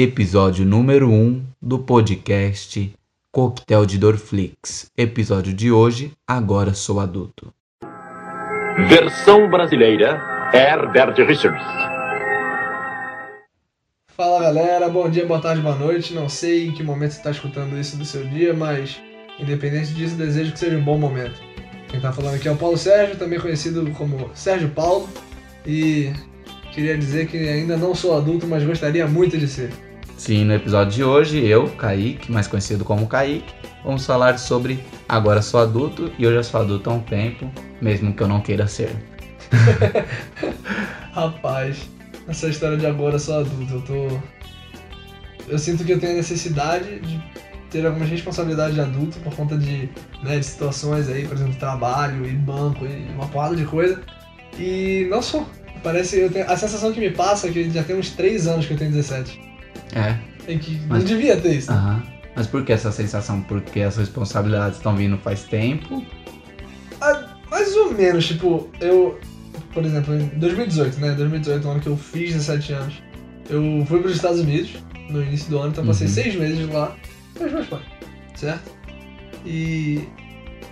episódio número 1 um do podcast Coquetel de Dorflix. Episódio de hoje, Agora Sou Adulto. Versão brasileira, Herbert Richards. Fala galera, bom dia, boa tarde, boa noite. Não sei em que momento você está escutando isso do seu dia, mas independente disso, desejo que seja um bom momento. Quem tá falando aqui é o Paulo Sérgio, também conhecido como Sérgio Paulo, e queria dizer que ainda não sou adulto, mas gostaria muito de ser. Sim, no episódio de hoje, eu, Kaique, mais conhecido como Kaique, vamos falar sobre Agora Sou Adulto e hoje eu sou adulto há um tempo, mesmo que eu não queira ser. Rapaz, essa história de agora sou adulto, eu tô. Eu sinto que eu tenho a necessidade de ter algumas responsabilidades de adulto por conta de, né, de situações aí, por exemplo, trabalho e banco e uma porrada de coisa. E não sou. Parece. Eu tenho, a sensação que me passa é que já tem uns 3 anos que eu tenho 17. É. Que Mas- não devia ter isso. Aham. Mas por que essa sensação? Porque as responsabilidades estão vindo faz tempo. Ah, mais ou menos, tipo, eu. Por exemplo, em 2018, né? 2018, o ano que eu fiz 17 anos, eu fui para os Estados Unidos no início do ano, então passei Uhum. seis meses lá com os meus pais, certo? E.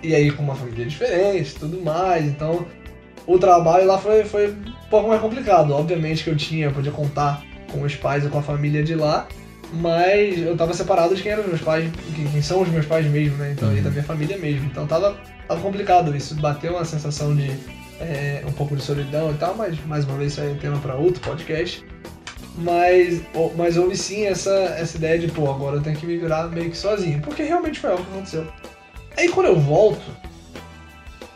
E aí com uma família diferente tudo mais, então o trabalho lá foi, foi um pouco mais complicado. Obviamente que eu tinha, eu podia contar com os pais e com a família de lá, mas eu tava separado de quem eram os meus pais, quem, são os meus pais mesmo, né? Então, e Uhum. da minha família mesmo. Então tava, tava complicado isso, bateu uma sensação de é, um pouco de solidão e tal, mas mais uma vez isso aí é tema pra outro podcast. Mas, mas houve sim essa, essa ideia de, pô, agora eu tenho que me virar meio que sozinho, porque realmente foi algo que aconteceu. Aí quando eu volto,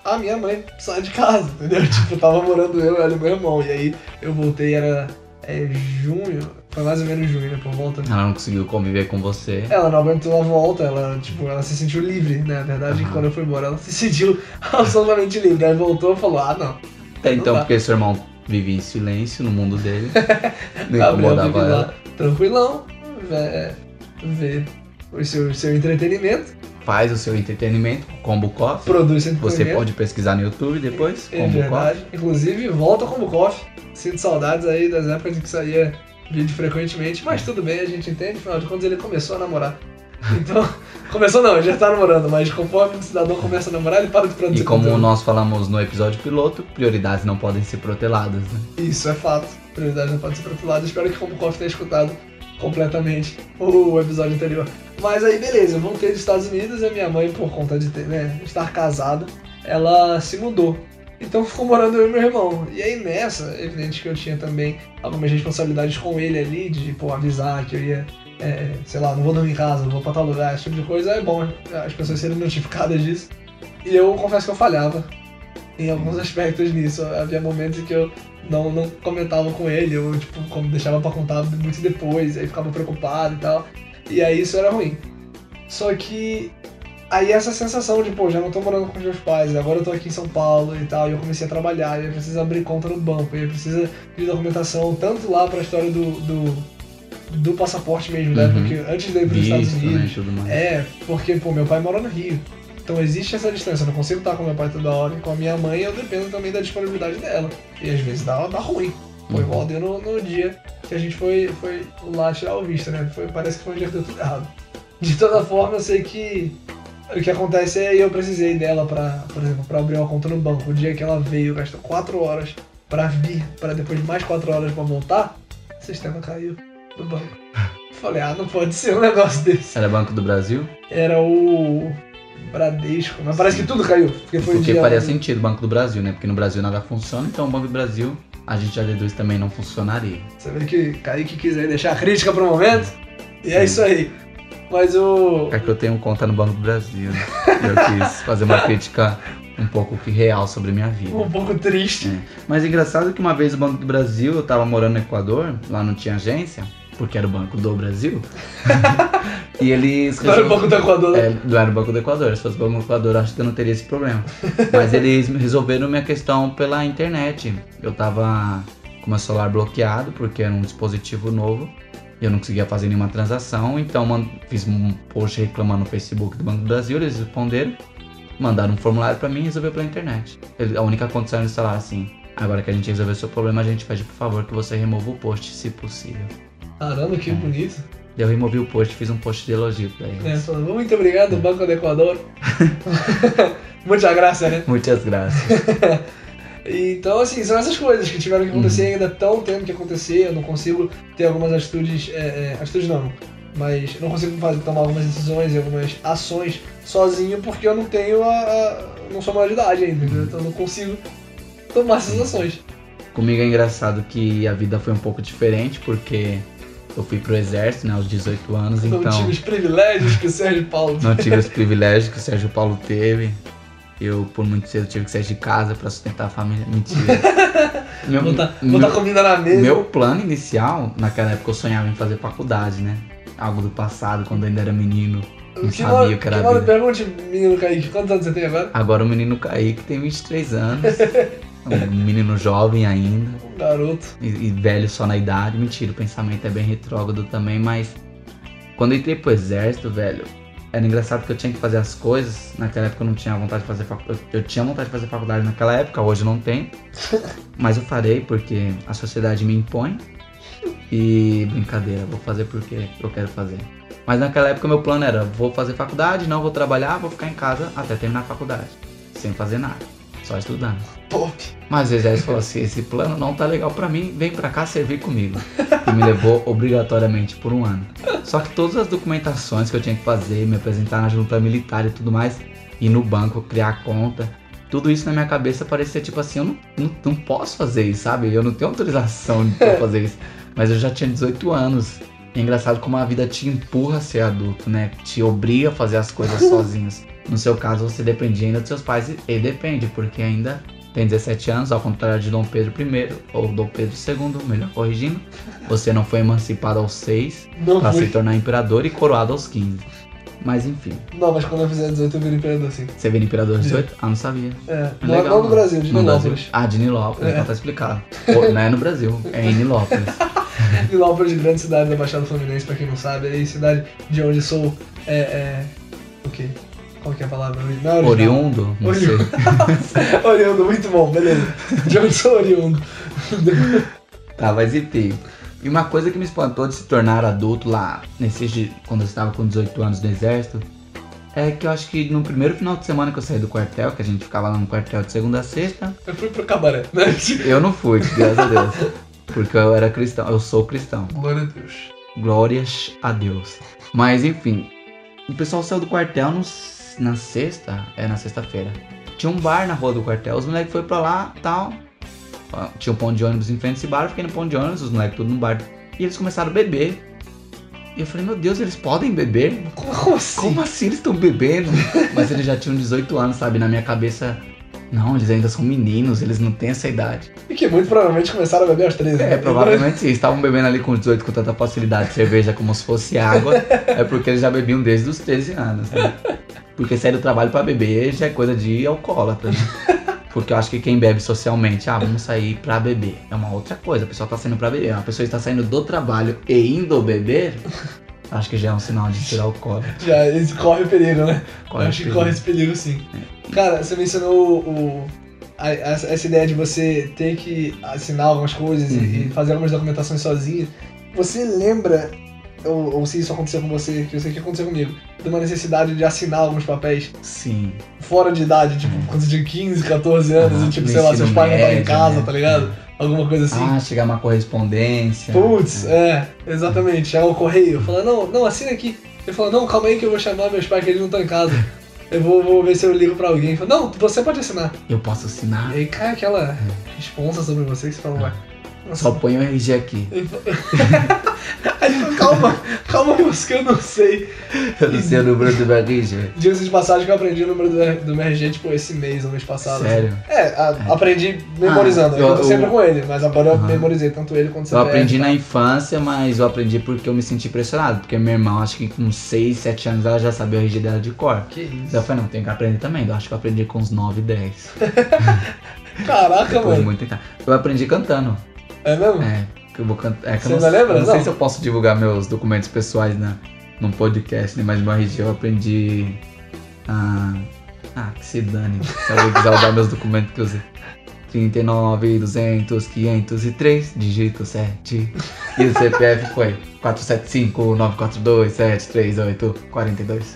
a minha mãe sai de casa, entendeu? Tipo, tava morando eu, e meu irmão. E aí eu voltei, era é, junho, foi mais ou menos junho, né? Por volta. Ela não conseguiu conviver com você. Ela não aguentou a volta, ela, tipo, ela se sentiu livre, né? Na verdade, Aham. quando eu fui embora, ela se sentiu absolutamente livre. Aí voltou e falou, ah, não. Até então, dá. porque seu irmão vivia em silêncio no mundo dele. Não incomodava ela. lá, tranquilão, vê o seu, seu entretenimento, Faz o seu entretenimento, combo coffee. produz seu Você entretenimento. pode pesquisar no YouTube depois, É combo verdade. Inclusive, volta como coffee. Sinto saudades aí das épocas em que saía vídeo frequentemente, mas tudo bem, a gente entende, afinal de contas ele começou a namorar. Então, começou não, ele já tá namorando, mas conforme o cidadão começa a namorar, ele para de produzir E como conteúdo. nós falamos no episódio piloto, prioridades não podem ser proteladas, né? Isso é fato. Prioridade não pode ser protulada. Espero que como coffee tenha escutado completamente o episódio anterior. Mas aí, beleza, eu voltei dos Estados Unidos e a minha mãe, por conta de ter, né, estar casada, ela se mudou. Então ficou morando eu e meu irmão. E aí nessa, é evidente que eu tinha também algumas responsabilidades com ele ali, de pô, avisar que eu ia, é, sei lá, não vou dormir em casa, não vou pra tal lugar, esse tipo de coisa. É bom as pessoas serem notificadas disso. E eu confesso que eu falhava em alguns aspectos nisso. Havia momentos em que eu não, não comentava com ele, eu tipo, como deixava pra contar muito depois, aí ficava preocupado e tal. E aí isso era ruim. Só que aí essa sensação de, pô, já não tô morando com os meus pais, agora eu tô aqui em São Paulo e tal, e eu comecei a trabalhar, e eu preciso abrir conta no banco, e eu preciso de documentação, tanto lá pra história do, do, do passaporte mesmo, né? Uhum. Porque antes de eu ir pros Estados né? Unidos, mais. é, porque, pô, meu pai mora no Rio. Então existe essa distância, eu não consigo estar com meu pai toda hora e com a minha mãe eu dependo também da disponibilidade dela. E às vezes dá, dá ruim. Foi Uhum. igual deu no, no dia que a gente foi, foi lá tirar o visto, né? Foi, parece que foi um dia que deu tudo errado. De toda forma, eu sei que o que acontece é eu precisei dela pra, por exemplo, pra abrir uma conta no banco. O dia que ela veio, gastou 4 horas pra vir, pra depois de mais 4 horas pra voltar, o sistema caiu do banco. Falei, ah, não pode ser um negócio desse Era Banco do Brasil? era o Bradesco, mas parece que tudo caiu. Porque foi Porque faria sentido Banco do Brasil, né? Porque no Brasil nada funciona, então o Banco do Brasil a gente já deduz também não funcionaria. Você vê que Kaique quiser deixar a crítica pro momento. E é isso aí. Mas o. É que eu tenho conta no Banco do Brasil, né? Eu quis fazer uma crítica um pouco que real sobre a minha vida. Um pouco triste. É. Mas engraçado que uma vez o Banco do Brasil, eu tava morando no Equador, lá não tinha agência, porque era o Banco do Brasil. e eles Não era o Banco do Equador, né? É, não era o Banco do Equador. Se fosse o Banco do Equador, acho que eu não teria esse problema. Mas eles resolveram minha questão pela internet. Eu tava com meu celular bloqueado, porque era um dispositivo novo. E eu não conseguia fazer nenhuma transação. Então fiz um post reclamando no Facebook do Banco do Brasil. Eles responderam, mandaram um formulário pra mim e resolveu pela internet. A única condição eles falaram assim: agora que a gente resolveu o seu problema, a gente pede por favor que você remova o post, se possível. Caramba, que bonito. Eu removi o post, fiz um post de elogio pra É, eles. falando, muito obrigado, Banco do Equador. Muita graça, né? Muitas graças. Então, assim, são essas coisas que tiveram que acontecer Uhum. ainda estão tendo que acontecer. Eu não consigo ter algumas atitudes. É, é, atitudes não, mas eu não consigo fazer, tomar algumas decisões e algumas ações sozinho porque eu não tenho a. a- não sou maior de idade ainda, entendeu? Então eu não consigo tomar essas ações. Comigo é engraçado que a vida foi um pouco diferente, porque eu fui pro exército, né, aos 18 anos, Não então tive os privilégios que o Sérgio Paulo não tive os privilégios que o Sérgio Paulo teve. Eu, por muito cedo, tive que sair de casa pra sustentar a família. Mentira. meu, botar, meu- botar comida na mesa. meu plano inicial, naquela época eu sonhava em fazer faculdade, né? Algo do passado, quando eu ainda era menino. Não que sabia o que era que vida. pergunte, menino Kaique, quantos anos você tem agora? Agora o menino Kaique tem 23 anos. um menino jovem ainda. Um garoto. e, e velho só na idade. Mentira, o pensamento é bem retrógrado também, mas quando eu entrei pro exército, velho, era engraçado que eu tinha que fazer as coisas. Naquela época eu não tinha vontade de fazer faculdade. Eu tinha vontade de fazer faculdade naquela época, hoje eu não tenho. Mas eu farei porque a sociedade me impõe. E brincadeira, vou fazer porque eu quero fazer. Mas naquela época meu plano era, vou fazer faculdade, não vou trabalhar, vou ficar em casa até terminar a faculdade. Sem fazer nada, só estudando. Pop. Mas o exército falou assim: esse plano não tá legal pra mim, vem pra cá servir comigo. E me levou obrigatoriamente por um ano. Só que todas as documentações que eu tinha que fazer, me apresentar na junta militar e tudo mais, ir no banco, criar conta, tudo isso na minha cabeça parecia tipo assim: eu não, não, não posso fazer isso, sabe? Eu não tenho autorização de pra fazer isso. Mas eu já tinha 18 anos. É engraçado como a vida te empurra a ser adulto, né? Te obriga a fazer as coisas sozinhos. No seu caso, você dependia ainda dos seus pais e depende, porque ainda tem 17 anos, ao contrário de Dom Pedro I ou Dom Pedro II, melhor corrigindo. Você não foi emancipado aos 6 Não para se tornar imperador e coroado aos 15. Mas enfim, Não, mas quando eu fizer 18 eu viro imperador assim. você vira imperador aos 18? Ah, não sabia. É, não, Legal, não no mano. Brasil, de No Brasil? Nilópolis. Ah, de Nilópolis, É. então tá explicado. Pô, não é no Brasil, é em Nilópolis. Nilópolis, grande cidade da Baixada Fluminense, pra quem não sabe. É a cidade de onde sou. É. é o quê? Qual que é a palavra? Não, é. Oriundo? Não sei. Oriundo. oriundo, muito bom, beleza. De onde sou oriundo. Tá, mas enfim. E uma coisa que me espantou de se tornar adulto lá, nesses di- quando eu estava com 18 anos no exército, é que eu acho que no primeiro final de semana que eu saí do quartel, que a gente ficava lá no quartel de segunda a sexta, Eu fui pro cabaré, né? eu não fui, graças a Deus. Porque eu era cristão, eu sou cristão. Glória a Deus. Glórias a Deus. Mas enfim, o pessoal saiu do quartel no- na sexta, é na sexta-feira. Tinha um bar na rua do quartel, os moleques foram pra lá tal. Tinha um ponto de ônibus em frente a esse bar, eu fiquei no ponto de ônibus, os moleques tudo no bar. E eles começaram a beber. E eu falei, meu Deus, eles podem beber? Como assim? Como assim eles estão bebendo? Mas eles já tinham 18 anos, sabe? Na minha cabeça, não, eles ainda são meninos, eles não têm essa idade. E que muito provavelmente começaram a beber aos 13. É, né? provavelmente sim. Estavam bebendo ali com 18 com tanta facilidade cerveja como se fosse água. É porque eles já bebiam desde os 13 anos, né? Porque sair do trabalho pra beber já é coisa de alcoólatra, né? Porque eu acho que quem bebe socialmente, ah, vamos sair pra beber. É uma outra coisa. A pessoa tá saindo pra beber. Uma pessoa está saindo do trabalho e indo beber, acho que já é um sinal de ser alcoólatra. Já, esse corre o perigo, né? Corre Eu acho que perigo. corre esse perigo sim. Cara, você mencionou o, a- a- essa ideia de você ter que assinar algumas coisas e- Uhum. e fazer algumas documentações sozinho. Você lembra, ou, ou se isso aconteceu com você, que eu sei que aconteceu comigo, de uma necessidade de assinar alguns papéis Sim. fora de idade, tipo, quando você tinha 15, 14 anos, Ah, e tipo, no sei lá, seus pais não estavam em casa, né? tá ligado? Alguma coisa assim. Ah, chegar uma correspondência. Putz, é, exatamente. Chega o correio, fala, não, não, assina aqui. Ele fala, não, calma aí que eu vou chamar meus pais que eles não estão em casa. Eu vou, vou ver se eu ligo pra alguém. Fala, não, você pode assinar. Eu posso assinar? E aí cai aquela responsa sobre você que você fala, ué. Só põe o RG aqui. Aí ele calma, calma, moço, que eu não sei. Eu não sei o número do RG. Diga-se de passagem que eu aprendi o número do, do MRG, tipo, esse mês, ou mês passado. Sério? É, a- aprendi memorizando. Ah, eu, eu- tô sempre eu- com ele, mas agora eu memorizei tanto ele quanto o Eu aprendi tá? na infância, mas eu aprendi porque eu me senti pressionado. Porque minha irmã, acho que com 6, 7 anos, ela já sabia o RG dela de cor. Que isso. Daí eu falei, não, tenho que aprender também. Eu acho que eu aprendi com uns 9, 10. Caraca, Depois de mano. muito. Eu aprendi cantando. É mesmo? É, que eu vou cantar. É que Você eu não, ainda lembra? eu não sei Não. se eu posso divulgar meus documentos pessoais na, num podcast, né? Mas meu RG eu aprendi a. Ah, que se dane. Se alguém quiser usar meus documentos que eu usei. 39, 200, 503, digito 7. E o CPF foi 475 942 738 42.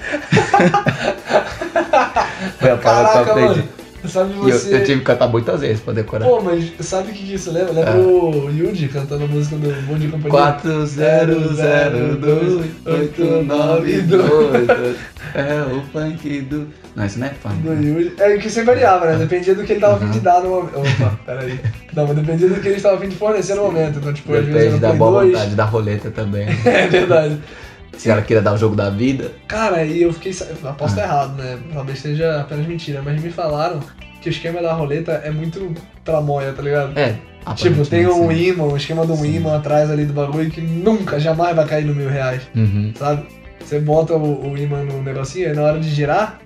foi a palavra que eu aprendi. mano. Sabe E eu, você. eu tive que cantar muitas vezes pra decorar. Pô, mas sabe o que, que isso lembra? Lembra Ah. o Yuji cantando a música do Bom Dia e Companhia? 4002 8922 É o funk do. Não, isso não é funk. Do né? Yuji. É que sempre variava, né? Dependia do que ele tava a fim Uhum. de dar no momento. Opa, peraí. Não, mas dependia do que ele estava a fim de fornecer no momento. Então, tipo, às vezes Depende era da boa 2. vontade da roleta também. É verdade. Se ela queira dar o jogo da vida. Cara, e eu fiquei. eu Aposto errado, né? Talvez seja apenas mentira, mas me falaram que o esquema da roleta é muito tramóia, tá ligado? É. Tipo, tem um aparentemente, imã, um esquema de um Sim. imã atrás ali do bagulho que nunca, jamais vai cair no mil reais. Uhum. sabe? Você bota o, o imã no negocinho e na hora de girar,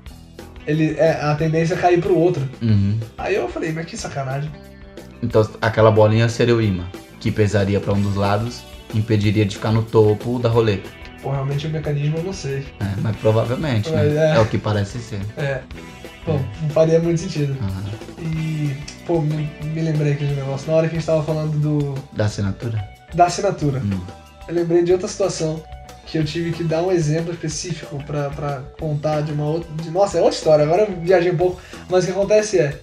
ele, é, a tendência é cair pro outro. Uhum. Aí eu falei, mas que sacanagem. Então aquela bolinha seria o imã, que pesaria pra um dos lados, impediria de ficar no topo da roleta. Pô, realmente o mecanismo eu não sei. É, mas provavelmente, né? Mas é. É. o que parece ser. É. Pô, não faria muito sentido. Ah, E, pô, me, me lembrei aqui de um negócio. Na hora que a gente tava falando do, da assinatura? da assinatura, Hum. eu lembrei de outra situação que eu tive que dar um exemplo específico pra, pra contar de uma outra. de- nossa, é outra história, agora eu viajei um pouco. Mas o que acontece é.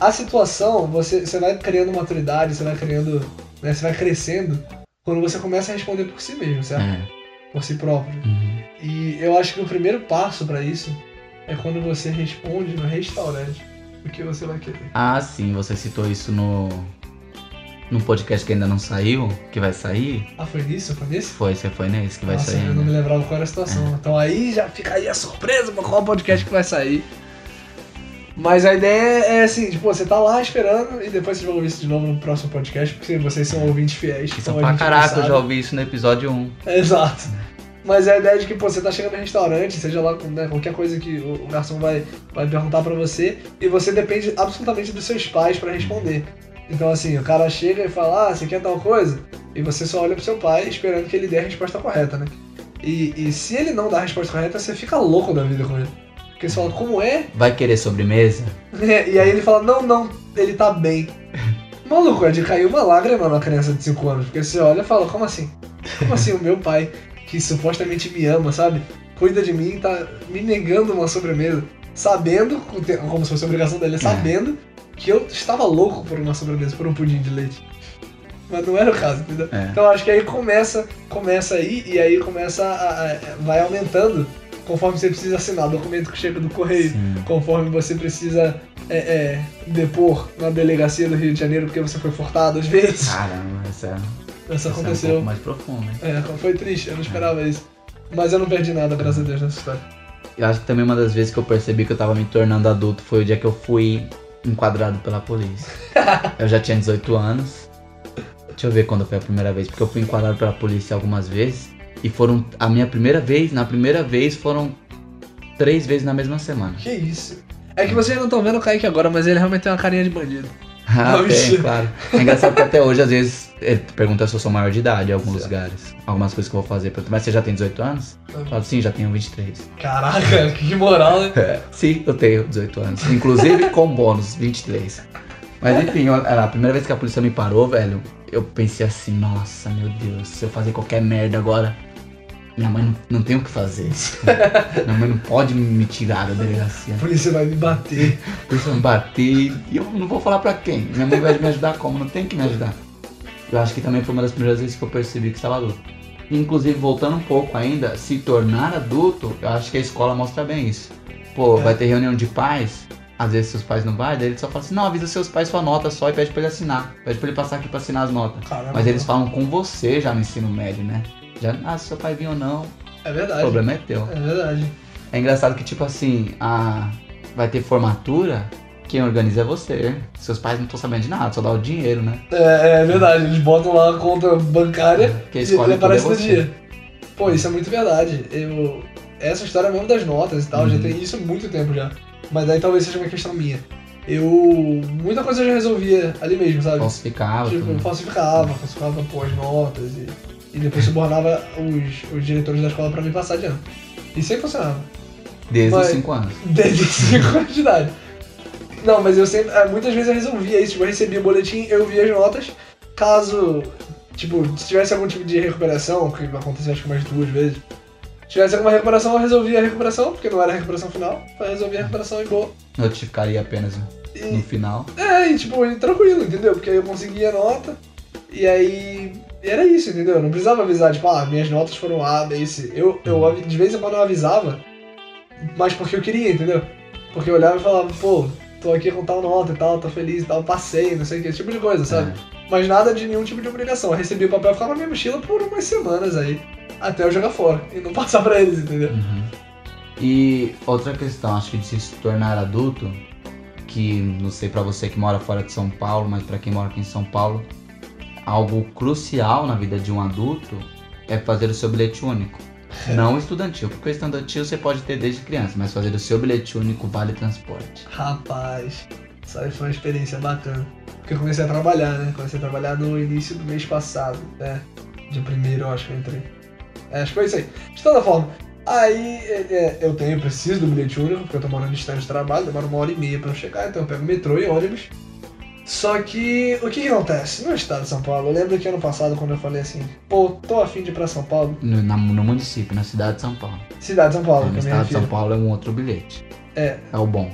A situação, você, você vai criando maturidade, você vai criando. Né, você vai crescendo quando você começa a responder por si mesmo, certo? É. Por si próprio. Uhum. E eu acho que o primeiro passo pra isso é quando você responde no restaurante o que você vai querer. Ah, sim, você citou isso no. No podcast que ainda não saiu, que vai sair. Ah, foi nisso? Foi nesse? Foi, você foi nesse que vai Nossa, sair. eu não me lembrava qual era a situação. Então aí já fica aí a surpresa pra qual podcast que vai sair. Mas a ideia é assim, tipo, você tá lá esperando e depois vocês vão ouvir isso de novo no próximo podcast, porque vocês são ouvintes fiéis. Isso então pra caraca, eu já ouvi isso no episódio 1. Exato. Mas é a ideia de que pô, você tá chegando no restaurante, seja lá né, qualquer coisa que o garçom vai, vai perguntar pra você, e você depende absolutamente dos seus pais pra responder. Então assim, o cara chega e fala, ah, você quer tal coisa? E você só olha pro seu pai esperando que ele dê a resposta correta, né? E, e se ele não dá a resposta correta, você fica louco da vida com ele. Porque você fala, como é? Vai querer sobremesa? E aí ele fala, não, não, ele tá bem. Maluco, é de cair uma lágrima numa criança de 5 anos. Porque você olha e fala, como assim? Como assim o meu pai, que supostamente me ama, sabe? Cuida de mim, tá me negando uma sobremesa. Sabendo, como se fosse obrigação dele, sabendo que eu estava louco por uma sobremesa, por um pudim de leite. Mas não era o caso, entendeu? É. Então acho que aí começa, começa aí e aí começa a, a- vai aumentando conforme você precisa assinar documento que chega do correio Sim. conforme você precisa é, é, depor na delegacia do Rio de Janeiro porque você foi furtado às vezes. Caramba, essa, Isso essa é um aconteceu. pouco mais profundo, hein? É, foi triste, eu não esperava isso. Mas eu não perdi nada, graças a Deus, nessa história. Eu acho que também uma das vezes que eu percebi que eu tava me tornando adulto foi o dia que eu fui enquadrado pela polícia. eu já tinha 18 anos. Deixa eu ver quando foi a primeira vez, porque eu fui enquadrado pela polícia algumas vezes. E foram. A minha primeira vez, na primeira vez foram três vezes na mesma semana. Que isso? É que vocês não estão vendo o Kaique agora, mas ele realmente tem uma carinha de bandido. Ah, Não, tem, claro. É engraçado que até hoje, às vezes, ele pergunta se eu sou maior de idade em alguns Certo. lugares. Algumas coisas que eu vou fazer. Mas você já tem 18 anos? Eu falo, sim, já tenho 23. Caraca, que moral, né? Sim, eu tenho 18 anos. Inclusive com bônus, 23. Mas enfim, eu- a primeira vez que a polícia me parou, velho, eu pensei assim, nossa, meu Deus, se eu fazer qualquer merda agora, minha mãe não, não tem o que fazer. minha mãe não pode me tirar da delegacia. A polícia vai me bater. A polícia vai me bater e eu não vou falar pra quem. Minha mãe vai me ajudar como? Não tem que me ajudar. Eu acho que também foi uma das primeiras vezes que eu percebi que estava adulto. Inclusive, voltando um pouco ainda, se tornar adulto, eu acho que a escola mostra bem isso. Pô, É. vai ter reunião de pais, às vezes seus pais não vai, daí ele só fala assim, não, avisa seus pais sua nota só e pede pra ele assinar. Pede pra ele passar aqui pra assinar as notas. Caramba. Mas eles falam com você já no ensino médio, né? Já, ah, se seu pai vir ou não, É o verdade. problema é teu. É verdade. É engraçado que, tipo assim, a... vai ter formatura, quem organiza é você. Seus pais não estão sabendo de nada, só dá o dinheiro, né? É, é verdade, eles botam lá a conta bancária e escolhe ele tudo é aparece no você. dia. Pô, isso é muito verdade. Eu, essa história mesmo das notas e tal, já Uhum. tem isso há muito tempo já. Mas daí talvez seja uma questão minha. Eu. Muita coisa eu já resolvia ali mesmo, sabe? Falsificava Tipo, tudo. falsificava, falsificava pô, as notas e, e depois subornava os, os diretores da escola pra me passar de ano. E sempre funcionava. Desde os mas- 5 anos. Desde 5 anos de idade. Não, mas eu sempre. é, Muitas vezes eu resolvia isso. Tipo, eu recebia o boletim, eu via as notas. Caso. Tipo, se tivesse algum tipo de recuperação, que aconteceu acho que umas duas vezes. Se tivesse alguma recuperação, eu resolvia a recuperação, porque não era a recuperação final. Eu resolvia a recuperação e boa. Notificaria apenas no E, final. é, e tipo, tranquilo, entendeu? Porque aí eu conseguia a nota. E aí. E era isso, entendeu? Eu Não precisava avisar, tipo, ah, minhas notas foram A, B e C. Eu, eu de vez em quando eu avisava, mas porque eu queria, entendeu? Porque eu olhava e falava, pô, tô aqui com tal nota e tal, tô feliz e tal, passei, não sei o que, esse tipo de coisa, sabe? É. Mas nada de nenhum tipo de obrigação. Eu recebia o papel e ficava na minha mochila por umas semanas aí. Até eu jogar fora. E não passar pra eles, entendeu? Uhum. E outra questão, acho que de se tornar adulto, que não sei pra você que mora fora de São Paulo, mas pra quem mora aqui em São Paulo, algo crucial na vida de um adulto é fazer o seu bilhete único. Não estudantil, porque o estudantil você pode ter desde criança, mas fazer o seu bilhete único vale transporte. Rapaz, isso aí foi uma experiência bacana. Porque eu comecei a trabalhar, né? Comecei a trabalhar no início do mês passado, né? De primeiro, eu acho que eu entrei. É, acho que foi isso aí. De toda forma, aí é, é, eu tenho, preciso do bilhete único, porque eu tô morando distante de trabalho, demora uma hora e meia pra eu chegar, então eu pego metrô e ônibus. Só que, o que, que acontece? No estado de São Paulo, eu lembro que ano passado, quando eu falei assim, pô, tô afim de ir pra São Paulo, No, na- no município, na cidade de São Paulo. cidade de São Paulo, no eu me estado de São. Paulo é um outro bilhete. É. É o bom.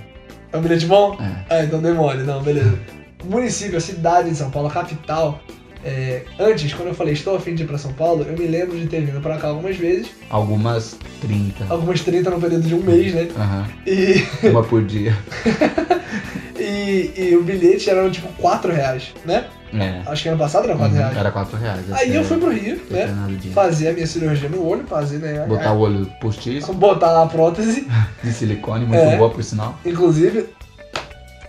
É um bilhete bom? É. Ah, então demole, não, beleza. Município, a cidade de São Paulo, a capital. é, antes, quando eu falei estou afim de ir pra São Paulo, eu me lembro de ter vindo pra cá algumas vezes, Algumas 30. algumas 30 no período de um mês, né? Aham. E, Uma por dia. e, e o bilhete era tipo 4 reais, né? É. Acho que ano passado era 4 Uhum, reais. Era 4 reais. Aí eu fui pro Rio, né? Fazer a minha cirurgia no olho, fazer, né? Botar o olho postiço, botar a prótese, de silicone, muito É. boa por sinal. inclusive.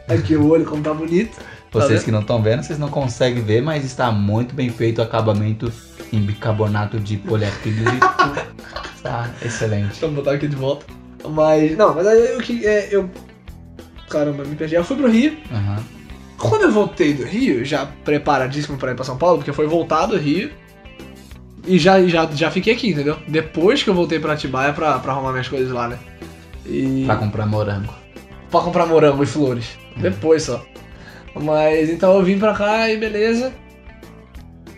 Aqui o olho como tá bonito. Vocês vendo? que não estão vendo, vocês não conseguem ver, mas está muito bem feito o acabamento em bicarbonato de poliacrílico. Está excelente. Eu botar aqui de volta. Mas, não, mas aí eu que. É, eu. Caramba, me perdi. Eu fui pro Rio. Aham. Quando eu voltei do Rio, já preparadíssimo pra ir pra São Paulo, porque foi voltar do Rio. E já, já, já fiquei aqui, entendeu? Depois que eu voltei pra Atibaia pra, pra arrumar minhas coisas lá, né? E. Pra comprar morango. pra comprar morango e flores. Hum. Depois só. Mas então eu vim pra cá e beleza.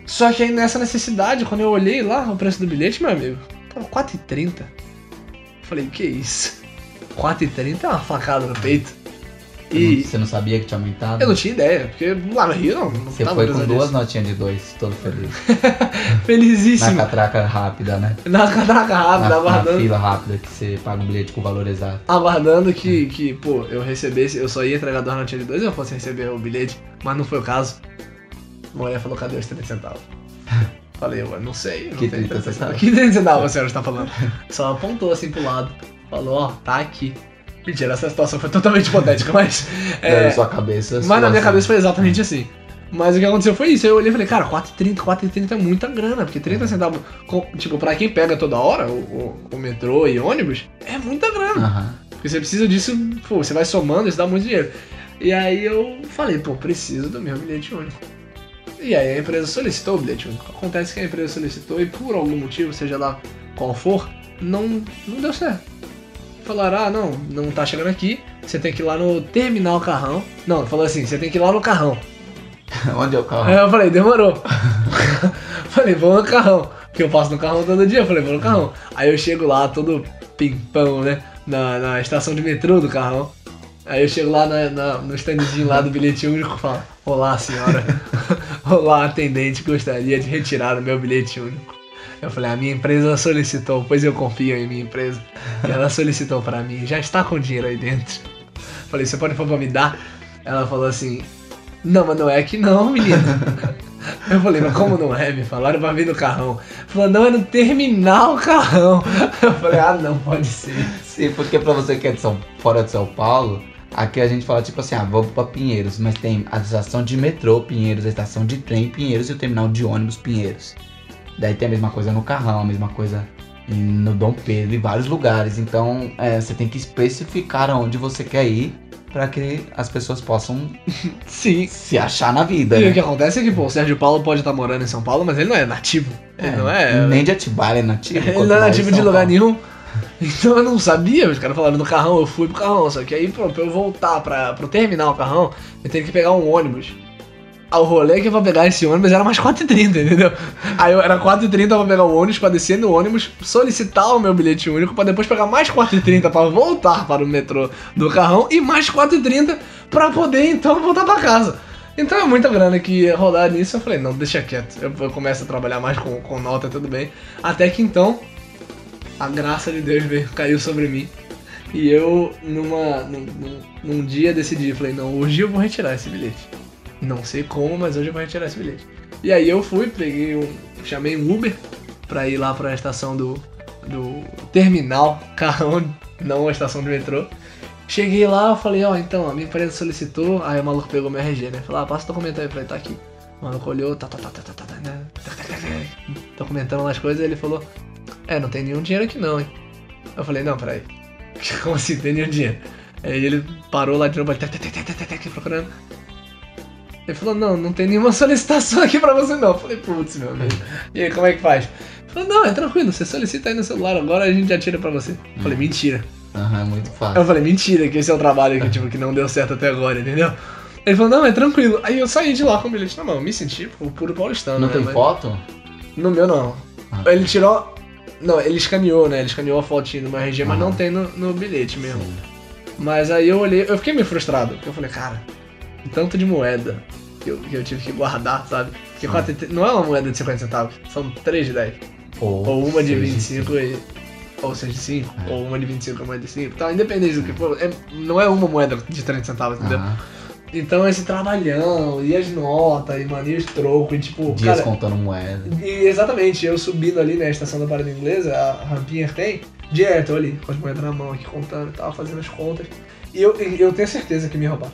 Só que aí nessa necessidade, quando eu olhei lá o preço do bilhete, meu amigo, tava 4,30. Falei, que isso? 4,30 é uma facada no peito. Você E não- Você não sabia que tinha aumentado? eu não tinha ideia, porque lá no Rio não, não Você foi com duas notinhas de dois, todo feliz. Na Felizíssimo. catraca rápida, né? Na catraca rápida, Na, na aguardando. fila rápida que você paga um bilhete com o valor exato. aguardando que, que, pô, eu recebesse, eu só ia entregar duas notinhas de dois e eu fosse receber o bilhete, mas não foi o caso. A mulher falou, cadê os 30 centavos? Falei, eu não sei. Não Que tem 30 centavos? Que 30 centavos a senhora está falando? Só apontou assim pro lado. Falou, ó, tá aqui. Mentira, essa situação foi totalmente hipotética, mas. É, É, sua cabeça. mas na minha assim. cabeça foi exatamente assim. Mas o que aconteceu foi isso. Eu olhei e falei, cara, 4,30, 4,30 é muita grana. Porque 30 centavos, tipo, pra quem pega toda hora, o, o- o metrô e ônibus, é muita grana. Aham. Porque você precisa disso, pô, você vai somando, isso dá muito dinheiro. E aí eu falei, pô, preciso do meu bilhete único. E aí a empresa solicitou o bilhete único. Acontece que a empresa solicitou e por algum motivo, seja lá qual for, não, não deu certo. Falaram, ah, não, não tá chegando aqui, você tem que ir lá no terminal carrão. Não, falou assim, você tem que ir lá no carrão. Onde é o carro? Aí eu falei, demorou. falei, vou no carrão. Porque eu passo no carrão todo dia. Eu falei, vou no carrão. Aí eu chego lá, todo pimpão, né? Na, na estação de metrô do carrão. Aí eu chego lá na, na- no standzinho lá do bilhete único e falo, Olá, senhora. Olá, atendente, gostaria de retirar o meu bilhete único. Eu falei, a minha empresa solicitou, pois eu confio em minha empresa. E ela solicitou pra mim, já está com dinheiro aí dentro. Falei, você pode por favor me dar? Ela falou assim, não, mas não é que não, menina. Eu falei, mas como não é? Me falaram pra vir no carrão. Falou, não, é no terminal carrão. Eu falei, ah, não, pode ser. Sim, porque pra você que é de São, fora de São Paulo, aqui a gente fala tipo assim, ah, vamos pra Pinheiros, mas tem a estação de metrô Pinheiros, a estação de trem Pinheiros e o terminal de ônibus Pinheiros. Daí tem a mesma coisa no Carrão, a mesma coisa no Dom Pedro, em vários lugares. Então é, você tem que especificar aonde você quer ir pra que as pessoas possam Sim. se achar na vida. E o Né? que acontece é que, pô, o Sérgio Paulo pode estar morando em São Paulo, mas ele não é nativo. Ele não é. Nem de Atibaia é nativo. Ele não é nativo São de lugar Paulo. nenhum. Então eu não sabia, os caras falaram do carrão, eu fui pro carrão. Só que aí, pô, pra eu voltar pra, pro terminal o carrão, eu tenho que pegar um ônibus. Ah, o rolê que eu vou pegar esse ônibus era mais 4h30, entendeu? Aí eu era 4h30 pra pegar o ônibus, pra descer no ônibus, solicitar o meu bilhete único, pra depois pegar mais 4h30 pra voltar para o metrô do carrão e mais 4h30 pra poder então voltar pra casa. Então é muita grana que ia rodar nisso. Eu falei, não, deixa quieto. Eu, eu começo a trabalhar mais com, com nota, tudo bem. Até que então, a graça de Deus veio, caiu sobre mim. E eu, numa, num, num, num dia, decidi, falei, não, hoje eu vou retirar esse bilhete. Não sei como, mas hoje eu vou retirar esse bilhete. E aí eu fui, peguei um. chamei um Uber pra ir lá pra estação do. do terminal, carrão, não a estação de metrô. Cheguei lá, falei, ó, então, a minha empresa solicitou, aí o maluco pegou meu RG, né? Falou, ah, passa o documento aí pra ele, tá aqui. O maluco olhou, tá, tá, tá, tá, tá, tá, tá, né? Documentando as coisas, ele falou, é, não tem nenhum dinheiro aqui não, hein? Eu falei, não, peraí. Como assim, tem nenhum dinheiro? Aí ele parou lá de novo, tá, tá, tá, tá, tá, tá, procurando. Ele falou, não, não tem nenhuma solicitação aqui pra você não. Eu falei, putz, meu amigo. E aí, como é que faz? Ele falou, não, é tranquilo, você solicita aí no celular, agora a gente já tira pra você. Eu falei, mentira. Aham, é muito fácil. Eu falei, mentira, que esse é o trabalho que, tipo, que não deu certo até agora, entendeu? Ele falou, não, é tranquilo. Aí eu saí de lá com o bilhete na mão, me senti o puro paulistano. Não né? tem Mas- foto? No meu não. Ah. Ele tirou. Não, ele escaneou, né? Ele escaneou a fotinha do meu RG, mas não tem no, no bilhete mesmo. Mas aí eu olhei, eu fiquei meio frustrado, porque eu falei, cara, tanto de moeda que eu, que eu tive que guardar, sabe? Porque quatro e tre- não é uma moeda de 50 centavos, são 3 de 10. Ou, Ou uma de seja, 25 e. Ou 6 de 5, É. ou uma de 25 e uma de 5. Então, independente do que for, é- não é uma moeda de 30 centavos, entendeu? Aham. Então esse trabalhão, e as notas, e mano, e os trocos, e tipo. Dias cara, contando moeda. e exatamente, eu subindo ali na estação da Parada Inglesa, a rampinha tem, direto ali, com as moedas na mão aqui contando e tal, fazendo as contas. E eu, eu tenho certeza que me roubaram.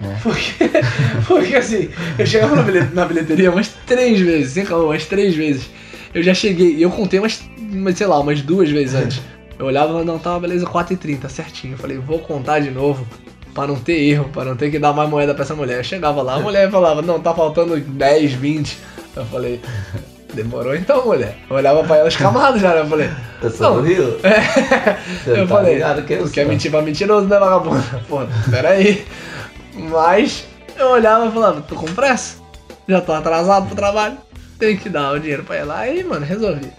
É. Porque, porque assim, eu chegava na, na bilheteria umas três vezes, sem calma, umas três vezes. Eu já cheguei, e eu contei umas, sei lá, umas duas vezes antes. Eu olhava, não, tava beleza, 4,30, certinho. Eu falei, vou contar de novo, pra não ter erro, pra não ter que dar mais moeda pra essa mulher. Eu chegava lá, a mulher falava, não, tá faltando 10, 20. Eu falei, demorou então, mulher. Eu olhava pra ela escamado já, né? Eu falei, Eu sou Não. do Rio. Você eu tá falei, ligado que eu tu quer mentir pra mentiroso, né, vagabundo? Pô, peraí. Mas eu olhava e falava, tô com pressa? Já tô atrasado pro trabalho. Tenho que dar o dinheiro pra ela. Aí, mano, resolvi.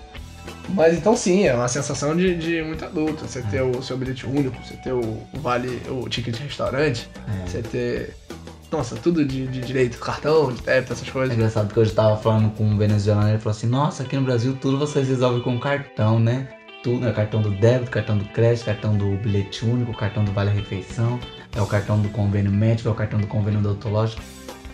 Mas então sim, é uma sensação de, de muito adulto. Você ter o seu bilhete único, você ter o vale, o ticket de restaurante, É. você ter. Nossa, tudo de, de direito, cartão, de débito, essas É coisas. engraçado que hoje eu tava falando com um venezuelano, ele falou assim, nossa, aqui no Brasil tudo vocês resolvem com cartão, né? Tudo, é cartão do débito, cartão do crédito, cartão do bilhete único, cartão do Vale Refeição, é o cartão do convênio médico, é o cartão do convênio odontológico.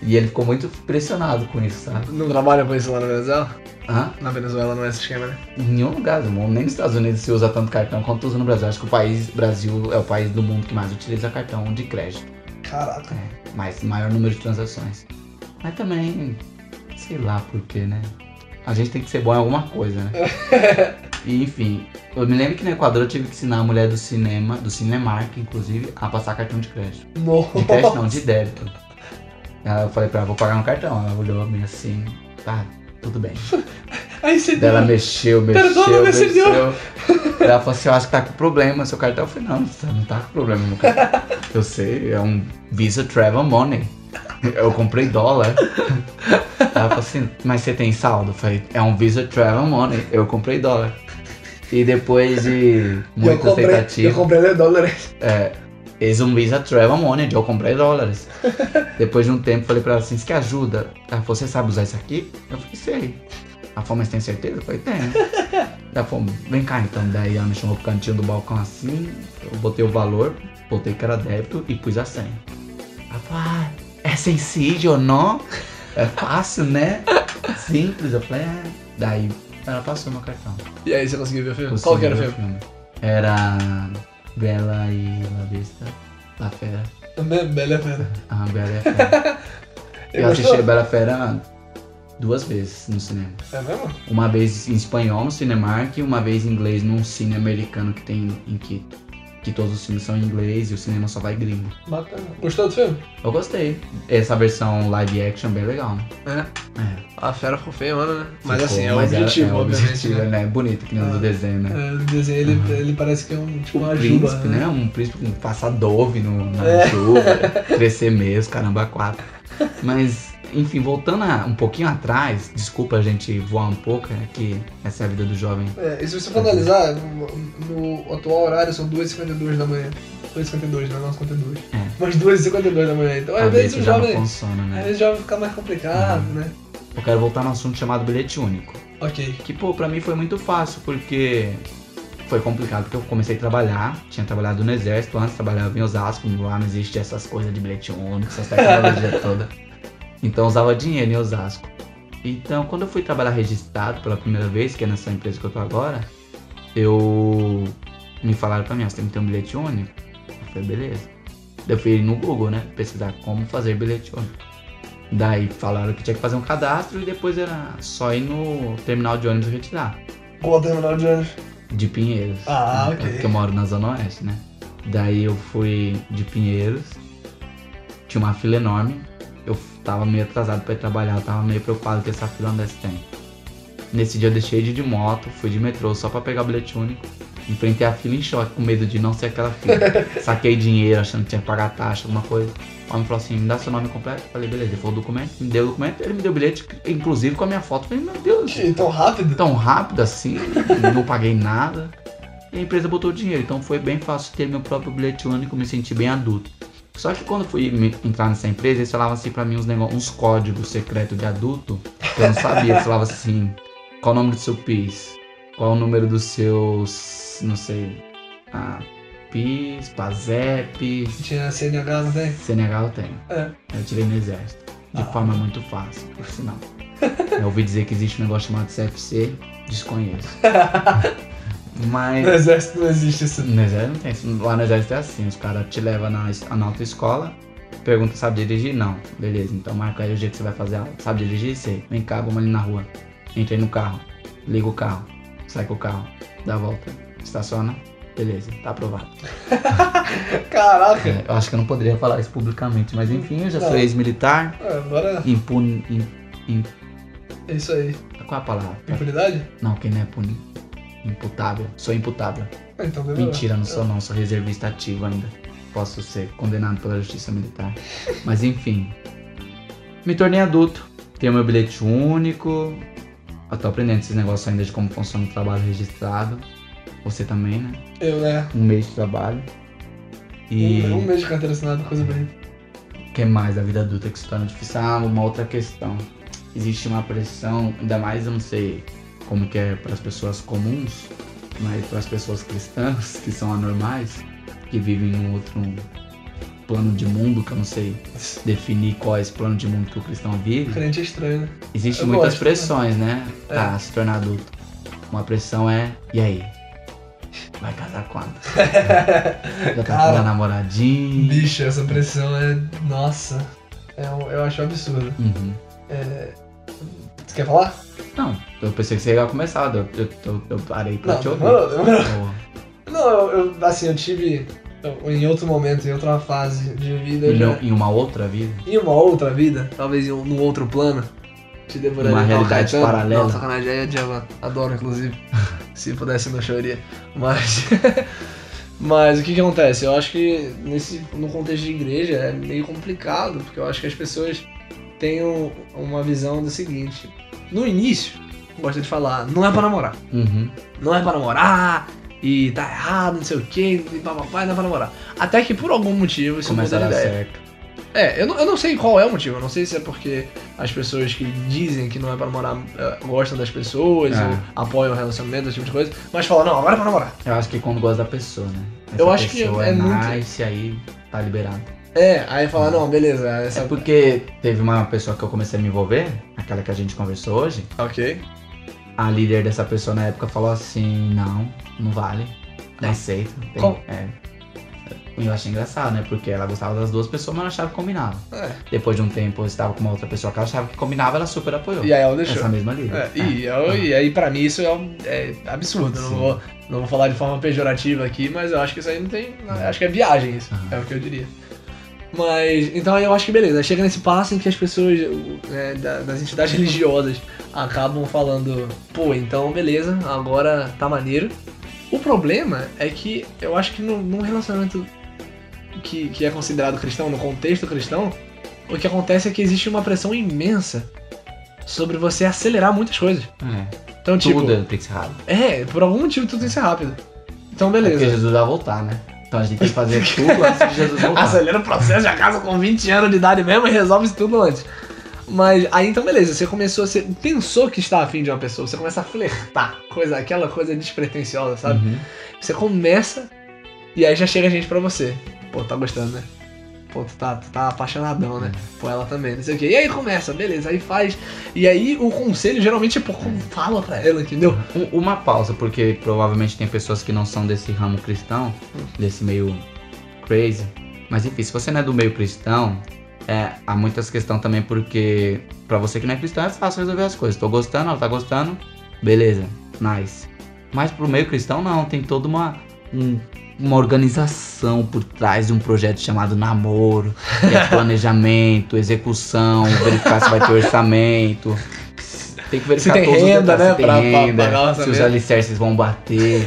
E ele ficou muito impressionado com isso, sabe? Não trabalha com isso lá na Venezuela? Hã? Na Venezuela não é esse esquema, né? Em nenhum lugar do mundo, nem nos Estados Unidos se usa tanto cartão quanto usa no Brasil. Acho que o país, Brasil é o país do mundo que mais utiliza cartão de crédito. Caraca. mais maior número de transações. Mas também, sei lá por quê, né? A gente tem que ser bom em alguma coisa, né? e enfim, eu me lembro que no Equador eu tive que ensinar a mulher do cinema, do Cinemark, inclusive, a passar cartão de crédito. De crédito não, de débito. Ela, eu falei pra ela, vou pagar no cartão. Ela olhou meio assim, tá, tudo bem. Aí você ela mexeu, mexeu, Perdona, meu mexeu. senhor. Ela falou assim, eu acho que tá com problema seu cartão. Eu falei, não, você não tá com problema no cartão. Eu sei, é um Visa Travel Money. Eu comprei dólar. Ela falou assim, mas você tem saldo? Eu falei, é um Visa Travel Money. Eu comprei dólar. E depois de eu muita comprei, tentativa, eu comprei dólares. é, eles um Visa Travel Money, eu comprei dólares. Depois de um tempo, falei pra ela assim, isso que ajuda? Ela falou, você sabe usar isso aqui? Eu falei, sei. Falou, mas tem certeza? Eu falei, tenho. Ela falou, vem cá então. Daí ela me chamou pro cantinho do balcão assim, eu botei o valor, botei que era débito e pus a senha. Ela falou, ah, é sencillo, não? É fácil, né? Simples. Eu falei, é. Daí ela passou meu cartão. E aí você conseguiu ver o filme? Consegui Qual que era o ver filme? Era Bela e La Vista, La Fera. Be- Bela Fera. Ah, Bela e a Fera. Ele Eu assisti a Bela Fera duas vezes no cinema. É mesmo? Uma vez em espanhol no Cinemark e uma vez em inglês num cine americano que tem em Quito. Que todos os filmes são em inglês e o cinema só vai gringo. Bacana. Gostou do filme? Eu gostei. Essa versão live action bem legal, né? É. É. A fera ficou feia, mano, né? Mas Ficou, assim, é o mas objetivo, é, obviamente. objetivo, né? né? Bonito, que nem o do Ah. desenho, né? É, o desenho, ele, ele parece que é um, tipo, Um uma juba, príncipe, né? Um príncipe com passar dove no, na É. chuva, crescer mesmo, caramba, quatro. Mas, enfim, voltando a- um pouquinho atrás, desculpa a gente voar um pouco, é que essa é a vida do jovem. É, e se você for analisar, no, no atual horário são 2h52 da manhã. 2h52, não é 9h52. É. Mas 2h52 da manhã. Então, às vezes o jovem. funciona, Às né? vezes o jovem fica mais complicado, Uhum. né? Eu quero voltar no assunto chamado bilhete único. Ok. Que, pô, pra mim foi muito fácil, porque foi complicado, porque eu comecei a trabalhar, tinha trabalhado no exército antes, trabalhava em Osasco, lá não existe essas coisas de bilhete único, essas tecnologias todas. Então usava dinheiro em Osasco. Então, quando eu fui trabalhar registrado pela primeira vez, que é nessa empresa que eu tô agora, eu me falaram pra mim, você tem que ter um bilhete único. Eu falei, beleza. Daí eu fui no Google, né, pesquisar como fazer bilhete único. Daí falaram que tinha que fazer um cadastro e depois era só ir no terminal de ônibus retirar. Qual terminal de ônibus? De Pinheiros. Ah, né, ok. Porque eu moro na Zona Oeste, né? Daí eu fui de Pinheiros. Tinha uma fila enorme. Eu tava meio atrasado pra ir trabalhar, eu tava meio preocupado que essa fila desse tempo. Nesse dia eu deixei de ir de moto, fui de metrô só pra pegar o bilhete único. Enfrentei a fila em choque, com medo de não ser aquela fila. Saquei dinheiro, achando que tinha que pagar taxa, alguma coisa. O homem falou assim, me dá seu nome completo. Falei, beleza, ele falou o documento, me deu o documento, ele me deu o bilhete, inclusive com a minha foto. Falei, meu Deus, Que tão rápido? tão rápido assim, não paguei nada. E a empresa botou dinheiro, então foi bem fácil ter meu próprio bilhete único, me senti bem adulto. Só que quando fui entrar nessa empresa, eles falavam assim pra mim uns, negócios, uns códigos secretos de adulto, que eu não sabia. Eles falavam assim, qual o nome do seu PIS? Qual o número dos seus, não sei, ah, PIS, PASEP, Tinha CNH, não tem? CNH eu tenho. É. Eu tirei no exército. De Ah. forma muito fácil, por sinal. Eu ouvi dizer que existe um negócio chamado CFC, desconheço. Mas. No exército não existe isso. No exército não tem isso. Lá no exército é assim, os caras te levam na, na autoescola, pergunta, sabe dirigir? Não. Beleza, então marca aí o jeito que você vai fazer a aula. Sabe dirigir? Sei. Vem cá, vamos ali na rua. Entrei no carro, liga o carro, sai com o carro, dá a volta, estaciona. Beleza, tá aprovado. Caraca. É, eu acho que eu não poderia falar isso publicamente, mas enfim, eu já sou ex-militar, É, agora impune. im- im- é isso aí. qual a palavra? Impunidade? Não, quem não é puni. Imputável. Sou imputável. Ah, Então. Mentira, não sou não, sou reservista ativo ainda. Posso ser condenado pela justiça militar. Mas enfim. Me tornei adulto. Tenho meu bilhete único. Eu tô aprendendo esses negócios ainda de como funciona o trabalho registrado. Você também, né? Eu, né? Um mês de trabalho. E Um, um mês de carteira assinada, coisa bem. o que mais da vida adulta que se torna difícil? Ah, uma outra questão. Existe uma pressão, ainda mais eu não sei como que é para as pessoas comuns, mas para as pessoas cristãs, que são anormais, que vivem num outro plano de mundo, que eu não sei definir qual é esse plano de mundo que o cristão vive. Crente é estranho, né? Existem muitas gosto, pressões, né? É. Pra se tornar adulto. Uma pressão é, e aí? Vai casar quando? Já tá Cara, com uma namoradinha? Bicho, essa pressão é. Nossa. É um- eu acho absurdo. Uhum. Você quer falar? Não, eu pensei que você ia começar, eu, eu, eu, eu parei pra Não, te ouvir. demorou. Pô, Não, eu, assim, eu tive. Em outro momento, em outra fase de vida, Em, já. em uma outra vida? Em uma outra vida, talvez em um, num outro plano, te devoraria. Uma Não, realidade Caetano, paralela. Não, sacanagem, é Djavan. Adoro, inclusive. Se pudesse, não choraria. Mas. Mas o que que acontece? Eu acho que nesse, no contexto de igreja é meio complicado, porque eu acho que as pessoas têm um- uma visão do seguinte. No início, gosta de falar, não é pra namorar. Uhum. Não é pra namorar, e tá errado, não sei o que, e papapá, não é pra namorar. Até que por algum motivo isso Começa a muda dar de ideia. certo. É, eu não, eu não sei qual é o motivo. Eu não sei se é porque as pessoas que dizem que não é pra namorar eh, gostam das pessoas É. ou apoiam o relacionamento, esse tipo de coisa, mas falam, não, agora é pra namorar. Eu acho que quando gosta da pessoa, né? Essa Eu acho que é muito- nice, aí tá liberado. É, aí fala, não, beleza, essa. É porque teve uma pessoa que eu comecei a me envolver, aquela que a gente conversou hoje. Ok. A líder dessa pessoa na época falou assim: não, não vale. Não aceito. Tem- Qual? é. Eu achei engraçado, né? Porque ela gostava das duas pessoas, mas não achava que combinava. É. Depois de um tempo, eu estava com uma outra pessoa que ela achava que combinava, ela super apoiou. E aí ela deixou. Essa mesma liga. É, e, eu- e aí, pra mim, isso é, um- é absurdo. Não vou, não vou falar de forma pejorativa aqui, mas eu acho que isso aí não tem. Acho que é viagem isso. Aham. É o que eu diria. Mas, então eu acho que beleza. Chega nesse passo em que as pessoas né, da- das entidades religiosas acabam falando, pô, então beleza, agora tá maneiro. O problema é que eu acho que no- num relacionamento que, que é considerado cristão, no contexto cristão, o que acontece é que existe uma pressão imensa sobre você acelerar muitas coisas. É. Então, tipo, Tudo tem que ser rápido. é, por algum motivo tudo tem que ser rápido. Então, É porque beleza. Jesus vai voltar, né? Então a gente tem que fazer tudo antes de Jesus voltar. Acelera o processo, já casa com 20 anos de idade mesmo e resolve isso tudo antes. Mas aí então beleza, você começou, você pensou que está afim de uma pessoa, você começa a flertar, coisa, aquela coisa despretensiosa, sabe? Uhum. Você começa e aí já chega gente pra você. Pô, tá gostando, né? Pô, tu tá, tu tá apaixonadão, né? Pô, ela também, não sei o quê. E aí começa, beleza, aí faz. E aí o conselho geralmente é, pô, fala pra ela, entendeu? Um- Uma pausa, porque provavelmente tem pessoas que não são desse ramo cristão, desse meio crazy. Mas enfim, se você não é do meio cristão, é, há muitas questões também, porque pra você que não é cristão é fácil resolver as coisas. Tô gostando, ela tá gostando, beleza, nice. Mas pro meio cristão não, tem toda uma, um- uma organização por trás de um projeto chamado namoro, que é planejamento, execução, verificar se vai ter orçamento. Tem que verificar Se tem renda, né, se tem pra- pra renda, pagar o se os alicerces vão bater.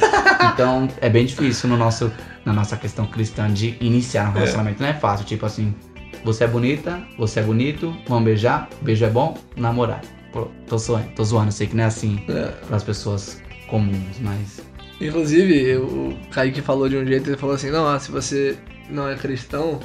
Então é bem difícil no nosso, na nossa questão cristã de iniciar um relacionamento. Não é fácil, tipo assim, você é bonita, você é bonito, vamos beijar, beijo é bom, namorar. Pô, tô zoando, tô zoando, sei que não é assim É. para as pessoas comuns, mas Inclusive, o Kaique falou de um jeito, ele falou assim, não, ah, se você não é cristão,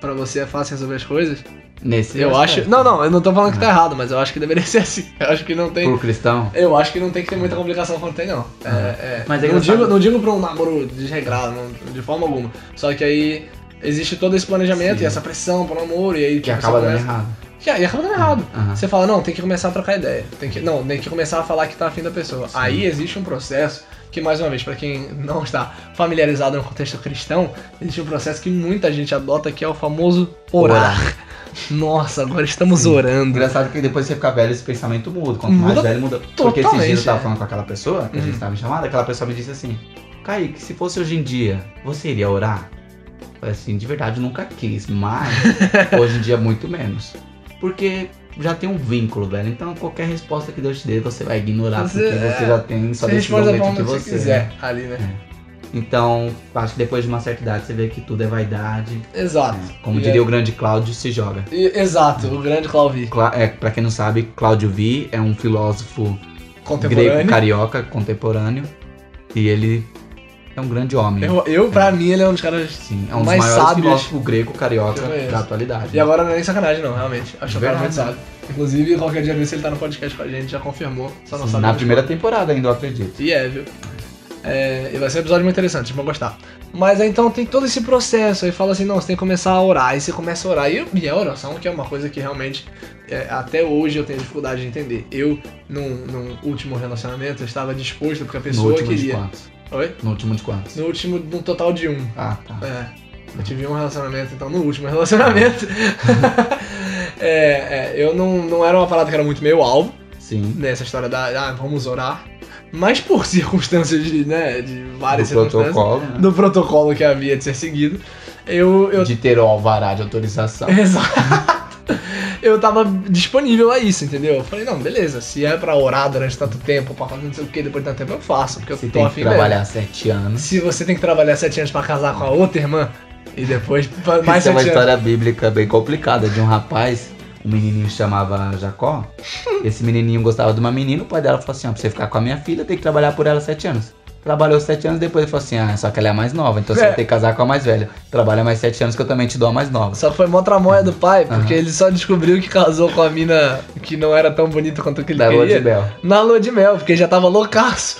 pra você é fácil resolver as coisas. nesse Eu acho. Não, não, eu não tô falando que tá errado, mas eu acho que deveria ser assim. Eu acho que não tem. pro cristão, Eu acho que não tem que ter muita complicação quando tem, não. É, é, Mas é não, digo, não digo pra um namoro desregrado, não, de forma alguma. Só que aí existe todo esse planejamento Sim. e essa pressão pro namoro, e aí que tipo, acaba dando errado. Que aí acaba dando errado. Aham. Você fala, não, tem que começar a trocar ideia. Tem que, não, tem que começar a falar que tá afim da pessoa. Aí existe um processo que, mais uma vez, pra quem não está familiarizado no contexto cristão, existe um processo que muita gente adota que é o famoso orar. Nossa, agora estamos orando. Engraçado que depois você fica velho, esse pensamento muda. Quanto Muda mais velho, muda. Porque esses dias totalmente, eu tava é. falando com aquela pessoa, que a gente Uhum. tava me chamando, aquela pessoa me disse assim, Kaique, se fosse hoje em dia, você iria orar? Eu falei assim, de verdade eu nunca quis, mas hoje em dia muito menos. Porque já tem um vínculo, velho. Então qualquer resposta que Deus te dê, você vai ignorar, Você- porque você é. já tem Você decisão dentro forma de que você. você quiser né? ali, né? Então, acho que depois de uma certa idade você vê que tudo é vaidade. Exato. Como E diria é- o grande Cláudio, se joga. e- Exato, o grande Clauvi. Clá- É, pra quem não sabe, Cláudio Vi é um filósofo grego carioca contemporâneo e ele é um grande homem. Eu, eu, pra mim, ele é um dos caras. Sim, é um dos mais maiores sábios grego carioca da atualidade. E agora não é nem sacanagem, não, realmente. Acho que o cara muito sábio. Inclusive, qualquer dia desse ele tá no podcast com a gente, já confirmou. Só não Sim, sabe na primeira foi. temporada ainda, eu acredito. E é, viu? É, e vai ser um episódio muito interessante, vocês vão gostar. Mas aí então tem todo esse processo, aí fala assim, não, você tem que começar a orar, aí você começa a orar. E, e a oração, que é uma coisa que realmente, é, até hoje eu tenho dificuldade de entender. Eu, num, num último relacionamento, eu estava disposto, porque a pessoa queria. quantos? Oi? No último de quantos? No último, num total de um. Ah, tá. É. Eu tive um relacionamento, então no último relacionamento. é, é, eu não, não era uma parada que era muito meu alvo, Sim. nessa história da ah, vamos orar. Mas por circunstâncias de, né, de Do várias circunstâncias, protocolo, né? do protocolo que havia de ser seguido, eu. eu De ter o alvará de autorização. Exato. Eu tava disponível a isso, entendeu? Eu falei, não, beleza, se é pra orar durante tanto tempo, pra fazer não sei o que, depois de tanto tempo eu faço, porque eu Você tô tem que afim trabalhar sete anos. mesmo. Se você tem que trabalhar sete anos pra casar com a outra irmã, e depois mais Isso é uma anos. história bíblica bem complicada de um rapaz, um menininho chamava Jacó. Esse menininho gostava de uma menina, o pai dela falou assim: ó, pra você ficar com a minha filha, tem que trabalhar por ela sete anos. Trabalhou sete anos, depois ele falou assim: ah, só que ela é a mais nova, então você É. vai ter que casar com a mais velha. Trabalha mais sete anos que eu também te dou a mais nova. Só foi mó tramóia do pai, porque Aham. ele só descobriu que casou com a mina que não era tão bonita quanto que ele Da lua queria. de Bel. Na lua de mel, porque já tava loucaço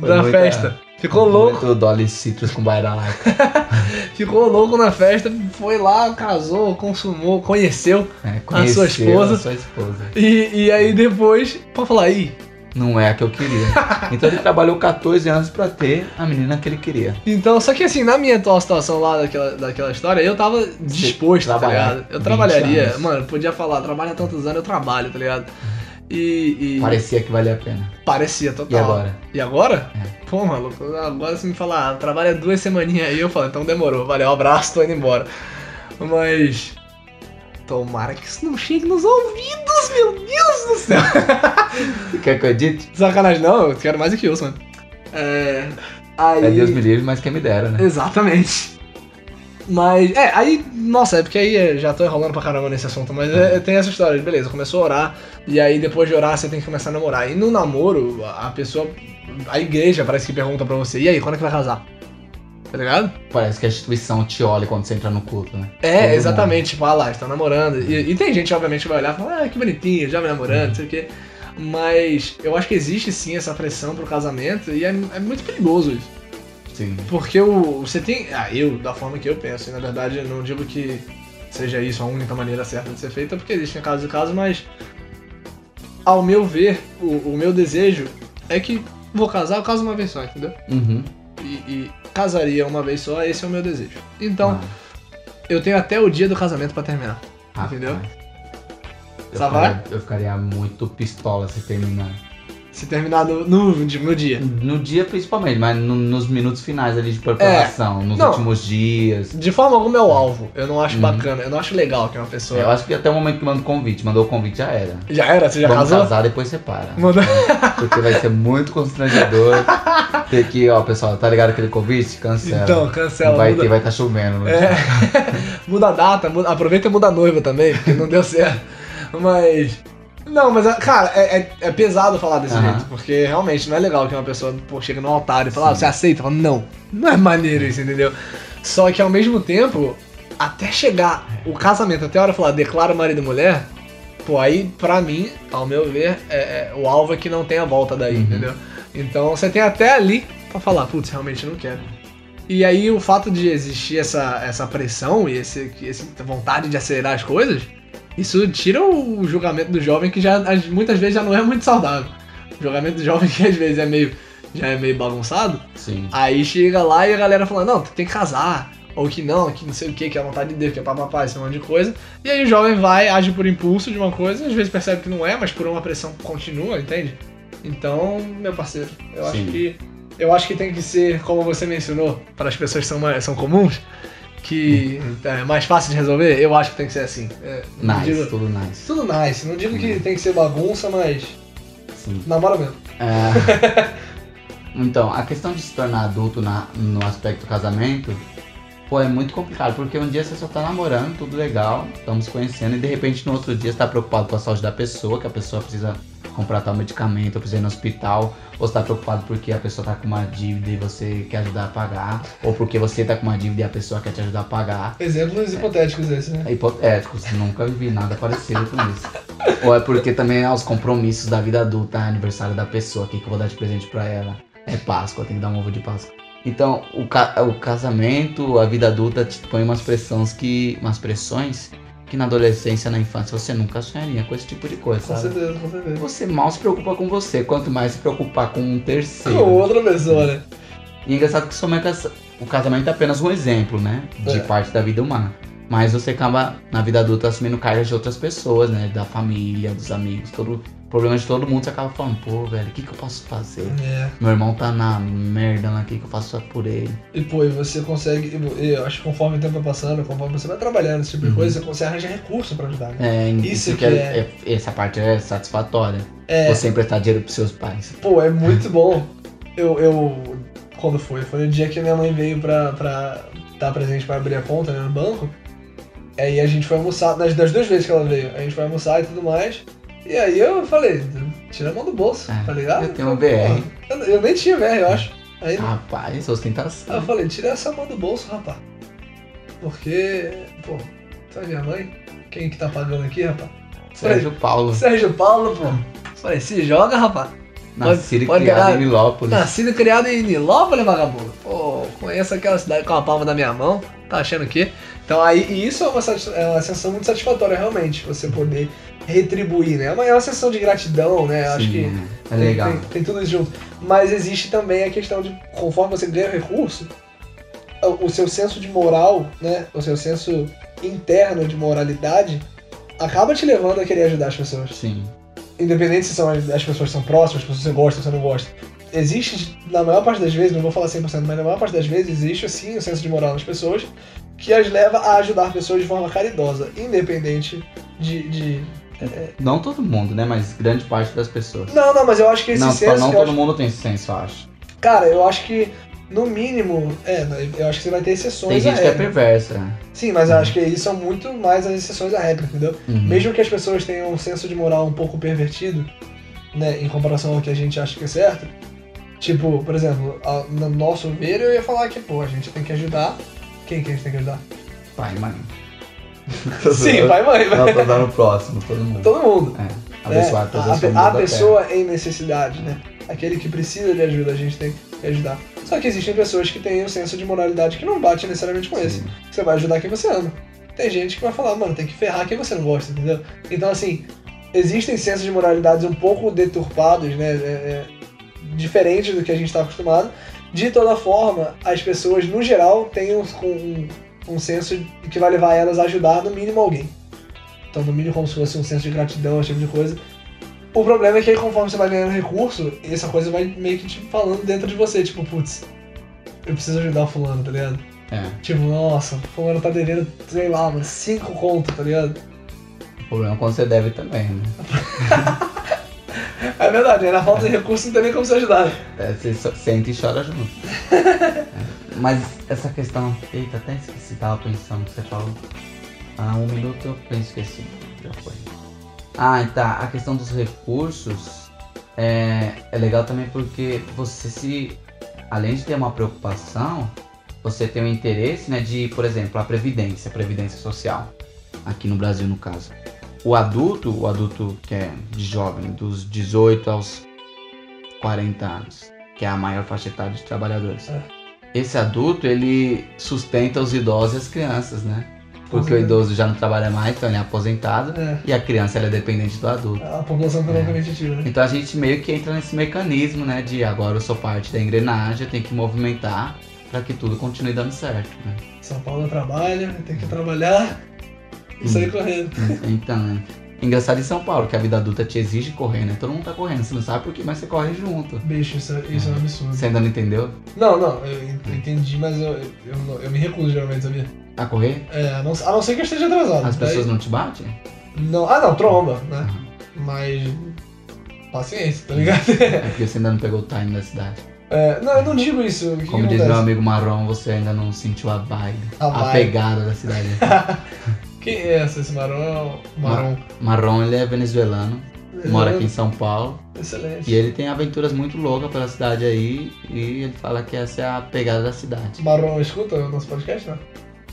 Foi da festa. Ficou louco, Muito Dolly Citrus com baira laica. ficou louco na festa, foi lá, casou, consumou, conheceu. É, A sua conheceu esposa. A sua esposa. E, e aí depois, pode falar aí. Não é a que eu queria. Então ele trabalhou 14 anos pra ter a menina que ele queria. Então, só que assim, na minha atual situação lá daquela, daquela história, eu tava disposto, tá ligado? Eu 20 trabalharia, anos. mano, podia falar, trabalha tantos anos, eu trabalho, tá ligado? E. e Parecia que valia a pena. parecia total. E agora? E agora? É. Pô, maluco, agora você me fala, ah, trabalha duas semaninhas aí, eu falo, então demorou, valeu, um abraço, tô indo embora. Mas. Tomara que isso não chegue nos ouvidos, meu Deus do céu! Quer que eu edite? Sacanagem, não, eu quero mais do que isso, mano. É. Aí. É Deus me livre, mas quem me dera, né? Exatamente. Mas, é, aí, nossa, é porque aí é, já tô enrolando pra caramba nesse assunto, mas é, tem essa história, de, beleza, começou a orar, e aí depois de orar você tem que começar a namorar. E no namoro, a a pessoa, a igreja parece que pergunta pra você, e aí, quando é que vai casar? Tá ligado? Parece que a instituição te olha quando você entra no culto, né? É, Todo exatamente, tipo, ah lá, estão namorando. E, e tem gente, obviamente, que vai olhar e falar, ah, que bonitinho, já me namorando, não sei o quê. Mas eu acho que existe sim essa pressão pro casamento, e é, é muito perigoso isso. Sim. Porque o, você tem. Ah, eu, da forma que eu penso, e na verdade eu não digo que seja isso a única maneira certa de ser feita, porque existem casos e casos, mas. Ao meu ver, o, o meu desejo é que vou casar, eu caso uma vez só, entendeu? Uhum. E, e casaria uma vez só, esse é o meu desejo. Então, Ah, eu tenho até o dia do casamento pra terminar. rapaz. entendeu? Eu ficaria, eu ficaria muito pistola se terminar. Se terminar no, no, no dia. No dia principalmente, mas no- nos minutos finais ali de preparação, nos É. Não. últimos dias. De forma alguma é o alvo. Eu não acho Uhum. bacana, eu não acho legal que uma pessoa. Eu acho que até o momento que manda o convite, mandou o convite já era. Já era? Você já Vamos casou? casar, depois separa. Mandou- Porque vai ser muito constrangedor ter que, ó, pessoal, tá ligado aquele convite? Cancela. Então, cancela. Vai muda- ter, vai estar chovendo. no É. dia. muda a data, muda- aproveita e muda a noiva também, porque não deu certo. Mas. Não, mas, cara, é, é- é pesado falar desse Aham. jeito, porque realmente não é legal que uma pessoa pô, chega no altar e fala, ah, você aceita? Fala, não, não é maneiro isso, entendeu? Só que ao mesmo tempo, até chegar o casamento, até a hora de falar, declara marido e mulher, pô, aí pra mim, ao meu ver, é, é- o alvo é que não tem a volta daí, Uhum. entendeu? Então você tem até ali pra falar, putz, realmente não quero. E aí o fato de existir essa, essa pressão e esse, essa vontade de acelerar as coisas, isso tira o julgamento do jovem que já muitas vezes já não é muito saudável. O julgamento do jovem que às vezes é meio já é meio bagunçado. Sim. Aí chega lá e a galera fala, não, tu tem que casar. Ou que não, que não sei o que, que é a vontade de Deus, que é papapá, esse monte de coisa. E aí o jovem vai, age por impulso de uma coisa, às vezes percebe que não é, mas por uma pressão continua, entende? Então, meu parceiro, eu acho Sim. que. Eu acho que tem que ser, como você mencionou, para as pessoas que são, são comuns, que é mais fácil de resolver, eu acho que tem que ser assim. É, Nice, digo- tudo nice. tudo nice, não digo que tem que ser bagunça, mas Sim. namora mesmo. É. Então, a questão de se tornar adulto na- no aspecto do casamento, pô, é muito complicado, porque um dia você só tá namorando, tudo legal, estamos se conhecendo, e de repente no outro dia você tá preocupado com a saúde da pessoa, que a pessoa precisa comprar tal medicamento, precisa ir no hospital, ou você tá preocupado porque a pessoa tá com uma dívida e você quer ajudar a pagar, ou porque você tá com uma dívida e a pessoa quer te ajudar a pagar. Exemplos hipotéticos esses, né? É hipotético, nunca vivi nada parecido com isso. Ou é porque também há os compromissos da vida adulta, aniversário da pessoa, o que, que eu vou dar de presente pra ela? É Páscoa, tem que dar um ovo de Páscoa. Então, o, ca- o casamento, a vida adulta te põe umas pressões que. umas pressões que na adolescência, na infância, você nunca sonharia com esse tipo de coisa, Com sabe? certeza, com certeza. Você mal se preocupa com você, quanto mais se preocupar com um terceiro. Com outra pessoa, né? E é engraçado que somente essa- o casamento é apenas um exemplo, né? De É. parte da vida humana. Mas você acaba, na vida adulta, assumindo cargas de outras pessoas, né? Da família, dos amigos, todo problema de todo mundo. Você acaba falando, pô, velho, o que, que eu posso fazer? É. Meu irmão tá na merda lá, o que, que eu faço por ele? E pô, e você consegue. Eu acho que conforme o tempo vai passando, conforme você vai trabalhando, esse tipo de Uhum. coisa, você consegue arranjar recurso pra ajudar. Né? É, Isso isso que que é- é, é- Essa parte é satisfatória. É, Você emprestar dinheiro pros seus pais. pô, é muito bom. Eu, eu. Quando foi? Foi o dia que minha mãe veio pra, pra dar presente pra abrir a conta né, no banco. Aí a gente foi almoçar, das, das duas vezes que ela veio, a gente foi almoçar e tudo mais. E aí eu falei, tira a mão do bolso, É, tá ligado? eu tenho um falei, BR. "Pô, Eu, eu nem tinha VR, eu acho. Aí, Rapaz, ostentação. Aí eu falei, tira essa mão do bolso, rapaz. Porque, pô, tu é minha mãe? Quem que tá pagando aqui, rapaz? Sérgio Paulo, Sérgio Paulo, pô. Falei, se joga, rapaz. nascido e pode criado ganhar. em Nilópolis. Nascido e criado em Nilópolis, vagabundo. Pô, conheço aquela cidade com a palma da minha mão. Tá achando o quê? Então aí, e isso é uma, é uma sensação muito satisfatória, realmente. Você poder retribuir, né? É uma, é uma sessão de gratidão, né? Acho Sim, que é tem, legal. Tem, tem tudo isso junto. Mas existe também a questão de, conforme você ganha recurso, o, o seu senso de moral, né? O seu senso interno de moralidade acaba te levando a querer ajudar as pessoas. Sim. Independente se são as, as pessoas são próximas, que você gosta ou você não gosta. Existe, na maior parte das vezes, não vou falar 100%, mas na maior parte das vezes, existe sim o senso de moral nas pessoas que as leva a ajudar pessoas de forma caridosa, independente de. de- Não todo mundo, né? Mas grande parte das pessoas. Não, não, mas eu acho que esse não, senso. não todo acho- mundo tem esse senso, eu acho. Cara, eu acho que, no mínimo, é, eu acho que você vai ter exceções Tem gente que é perversa. Sim, mas eu acho que aí são muito mais as exceções à regra, entendeu? Uhum. Mesmo que as pessoas tenham um senso de moral um pouco pervertido, né, em comparação ao que a gente acha que é certo, tipo, por exemplo, a- no nosso ver, eu ia falar que, pô, a gente tem que ajudar. Quem que a gente tem que ajudar? Pai e mãe. Sim, pai e mãe, Não, tô dando o próximo, todo mundo. todo mundo. É, né? todas a, as a, a pessoa em necessidade, né? Aquele que precisa de ajuda, a gente tem que ajudar. Só que existem pessoas que têm o senso de moralidade que não bate necessariamente com Terra. esse. Sim. Você vai ajudar quem você ama. Tem gente que vai falar, mano, tem que ferrar quem você não gosta, entendeu? Então, assim, existem sensos de moralidades um pouco deturpados, né? é, é, diferentes do que a gente está acostumado. De toda forma, as pessoas, no geral, têm um, um, um senso que vai levar elas a ajudar, no mínimo, alguém. Então, no mínimo, como se fosse um senso de gratidão, esse tipo de coisa. O problema é que aí, conforme você vai ganhando recurso, essa coisa vai meio que te falando dentro de você, tipo, putz, eu preciso ajudar o fulano, tá ligado? É. Tipo, nossa, o fulano tá devendo, sei lá, mano, cinco conto, tá ligado? O problema é quando você deve também, né? É verdade, aí na falta de recurso não tem nem como se ajudar. né? É, você sente e chora junto. É. Mas essa questão. Eita, até esqueci, tava pensando que você falou. Ah, um minuto eu penso que esqueci. Já foi. Ah, tá. A questão dos recursos é, é legal também porque você se. Além de ter uma preocupação, você tem o interesse né, de, por exemplo, a Previdência, a Previdência Social. Aqui no Brasil, no caso. O adulto, o adulto que é de jovem, dos 18 aos 40 anos, que é a maior faixa etária de trabalhadores. É. Esse adulto, ele sustenta os idosos e as crianças, né? Porque o idoso já não trabalha mais, então ele é aposentado. É, E a criança, ela é dependente do adulto. a população tá loucamente ativa, né? Então a gente meio que entra nesse mecanismo, né? De agora eu sou parte da engrenagem, eu tenho que movimentar para que tudo continue dando certo, né? São Paulo trabalha, tem que trabalhar e sair correndo. Então, né? Engraçado em São Paulo, que a vida adulta te exige correr, né? Todo mundo tá correndo, você não sabe por quê, mas você corre junto. Bicho, isso, é- isso é um absurdo. Você ainda não entendeu? Não, não, eu ent- entendi, mas eu, eu, não- eu me recuso geralmente, sabia? A correr? É, a não, a não ser que eu esteja atrasado. As Daí- pessoas não te batem? não. Ah, não, tromba, né? Mas. Paciência, tá ligado? É porque você ainda não pegou o time da cidade. É, não, eu não digo isso. Que Como que diz meu amigo Marrom, você ainda não sentiu a vibe, A a, vibe. pegada da cidade. Quem é essa, esse Marão? Marão. Marrom, ele é venezuelano, mora aqui em São Paulo. Excelente. E ele tem aventuras muito loucas pela cidade aí. E ele fala que essa é a pegada da cidade. Marão escuta o nosso podcast, não?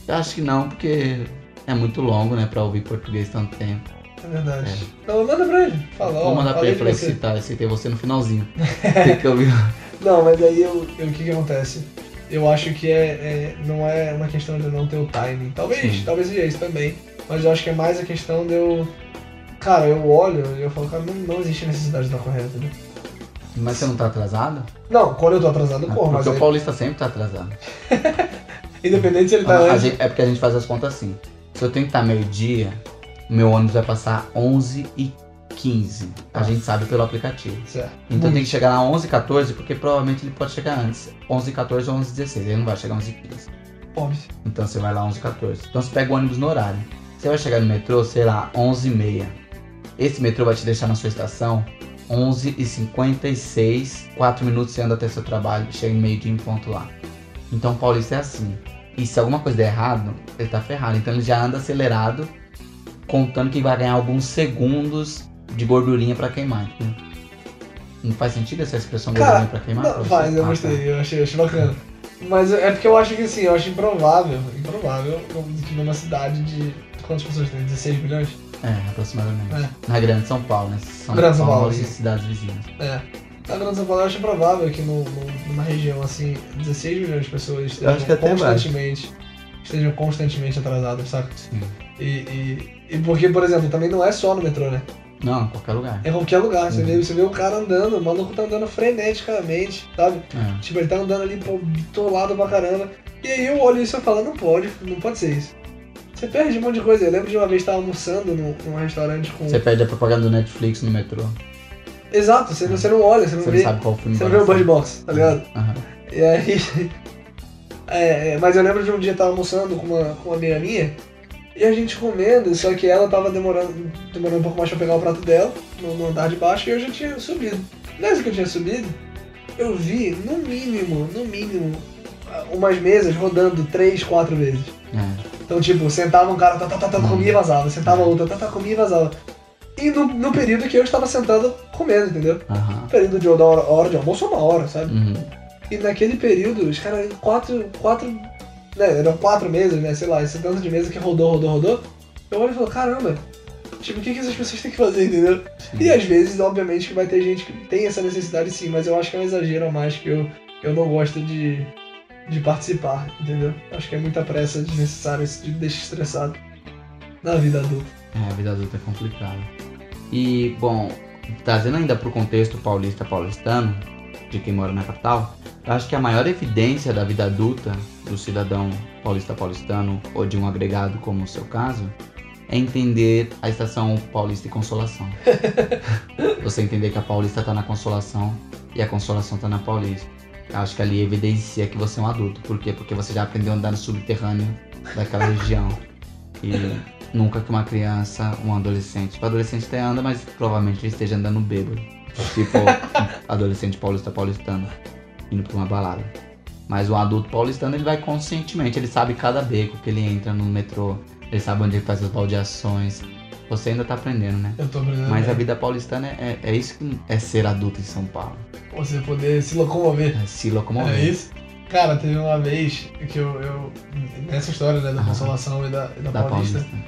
Eu acho que não, porque é muito longo, né, pra ouvir português tanto tempo. É verdade. Não, manda pra ele. Fala. Vou mandar pra ele, falei, você. citar, citei você no finalzinho. Tem que ouvir. Não, mas aí eu, eu- o que que acontece? Eu acho que é, é- não é uma questão de eu não ter o timing. Talvez, Sim. talvez seja isso também. Mas eu acho que é mais a questão de eu. Cara, eu olho e eu falo, cara, não, não existe necessidade de estar correto, né? Mas você não tá atrasado? Não, quando eu tô atrasado, eu corro, mas porque o aí, paulista sempre tá atrasado. independente se ele tá antes. gente- é porque a gente faz as contas assim. Se eu tenho que estar meio-dia, meu ônibus vai passar 11 e 15. A gente sabe pelo aplicativo. Certo. Então tem Muito. que chegar lá 11 e 14, porque provavelmente ele pode chegar antes. 11 e 14 ou 11 e 16. Ele não vai chegar 11 e 15. Óbvio. Então você vai lá 11 e 14. Então você pega o ônibus no horário. Você vai chegar no metrô, sei lá, 11 e meia. Esse metrô vai te deixar na sua estação 11 e 56. 4 minutos você anda até seu trabalho. Chega em meio dia em ponto lá. Então o paulista é assim. E se alguma coisa der errado, ele tá ferrado. Então ele já anda acelerado, contando que vai ganhar alguns segundos de gordurinha pra queimar. entendeu? Não faz sentido essa expressão Cara, gordurinha pra queimar? Não, faz, eu Ah, tá. gostei, eu achei, achei bacana. Mas é porque eu acho que assim, eu acho improvável, improvável que numa cidade de. Quantas pessoas tem? 16 milhões? É, aproximadamente. É. Na Grande São Paulo, né? São Grande São Paulo, Paulo e cidades vizinhas. É. Na Grande São Paulo eu acho improvável que no, no- numa região assim, 16 milhões de pessoas estejam acho que até constantemente. Estejam constantemente atrasadas, saca? Sim. E, e E porque, por exemplo, também não é só no metrô, né? Não, em qualquer lugar. É em qualquer lugar. Você, Uhum. vê, você vê o cara andando, o maluco tá andando freneticamente, sabe? É. Tipo, ele tá andando ali, pô, bitolado pra caramba. E aí eu olho isso e falo, não pode, não pode ser isso. Você perde um monte de coisa. Eu lembro de uma vez estar almoçando num, num restaurante com. Você perde a propaganda do Netflix no metrô. Exato, você não, você não olha, você não Você vê. não sabe qual filme Você não vê o Bird. Box, tá ligado? Aham. E aí. É, é, mas eu lembro de um dia eu tava almoçando com uma, com uma amiga minha e a gente comendo, só que ela tava demorando, demorando um pouco mais pra pegar o prato dela no, andar de baixo e eu já tinha subido. Nessa que eu tinha subido, eu vi, no mínimo, no mínimo, umas mesas rodando três, quatro vezes. É. Então, tipo, sentava um cara, tá, tá, tá, tá, comia e vazava, sentava outro, tá, tá, comia e vazava. E no, no período que eu estava sentado comendo, entendeu? No período de, hora, hora de almoço, uma hora, sabe? Uhum. E naquele período, os caras, quatro, quatro, né, eram quatro mesas, né, sei lá, esse tanto de mesa que rodou, rodou, rodou. Eu olho e falo, caramba, tipo, o que, que essas pessoas têm que fazer, entendeu? Sim. E às vezes, obviamente, que vai ter gente que tem essa necessidade sim, mas eu acho que é um exagero a mais que eu, eu não gosto de, de participar, entendeu? Acho que é muita pressa desnecessária, isso me deixa estressado na vida adulta. É, a vida adulta é complicada. E, bom, trazendo ainda pro contexto paulista paulistano, de quem mora na capital, acho que a maior evidência da vida adulta do cidadão paulista paulistano, ou de um agregado como o seu caso, é entender a estação Paulista e Consolação. Você entender que a Paulista tá na Consolação e a Consolação tá na Paulista. Eu acho que ali evidencia que você é um adulto. Por quê? Porque você já aprendeu a andar no subterrâneo daquela região. E nunca que uma criança, um adolescente. O adolescente até anda, mas provavelmente ele esteja andando bêbado. Tipo, adolescente paulista paulistano indo pra uma balada. Mas o adulto paulistano ele vai conscientemente, ele sabe cada beco que ele entra no metrô, ele sabe onde ele faz as baldeações. Você ainda tá aprendendo, né? Eu tô aprendendo. Mas a bem. vida paulistana é, é isso que é ser adulto em São Paulo. Você poder se locomover. É se locomover. É isso? Cara, teve uma vez que eu. eu nessa história né, da Aham. Consolação e da, e da, Da Paulista, Paulista.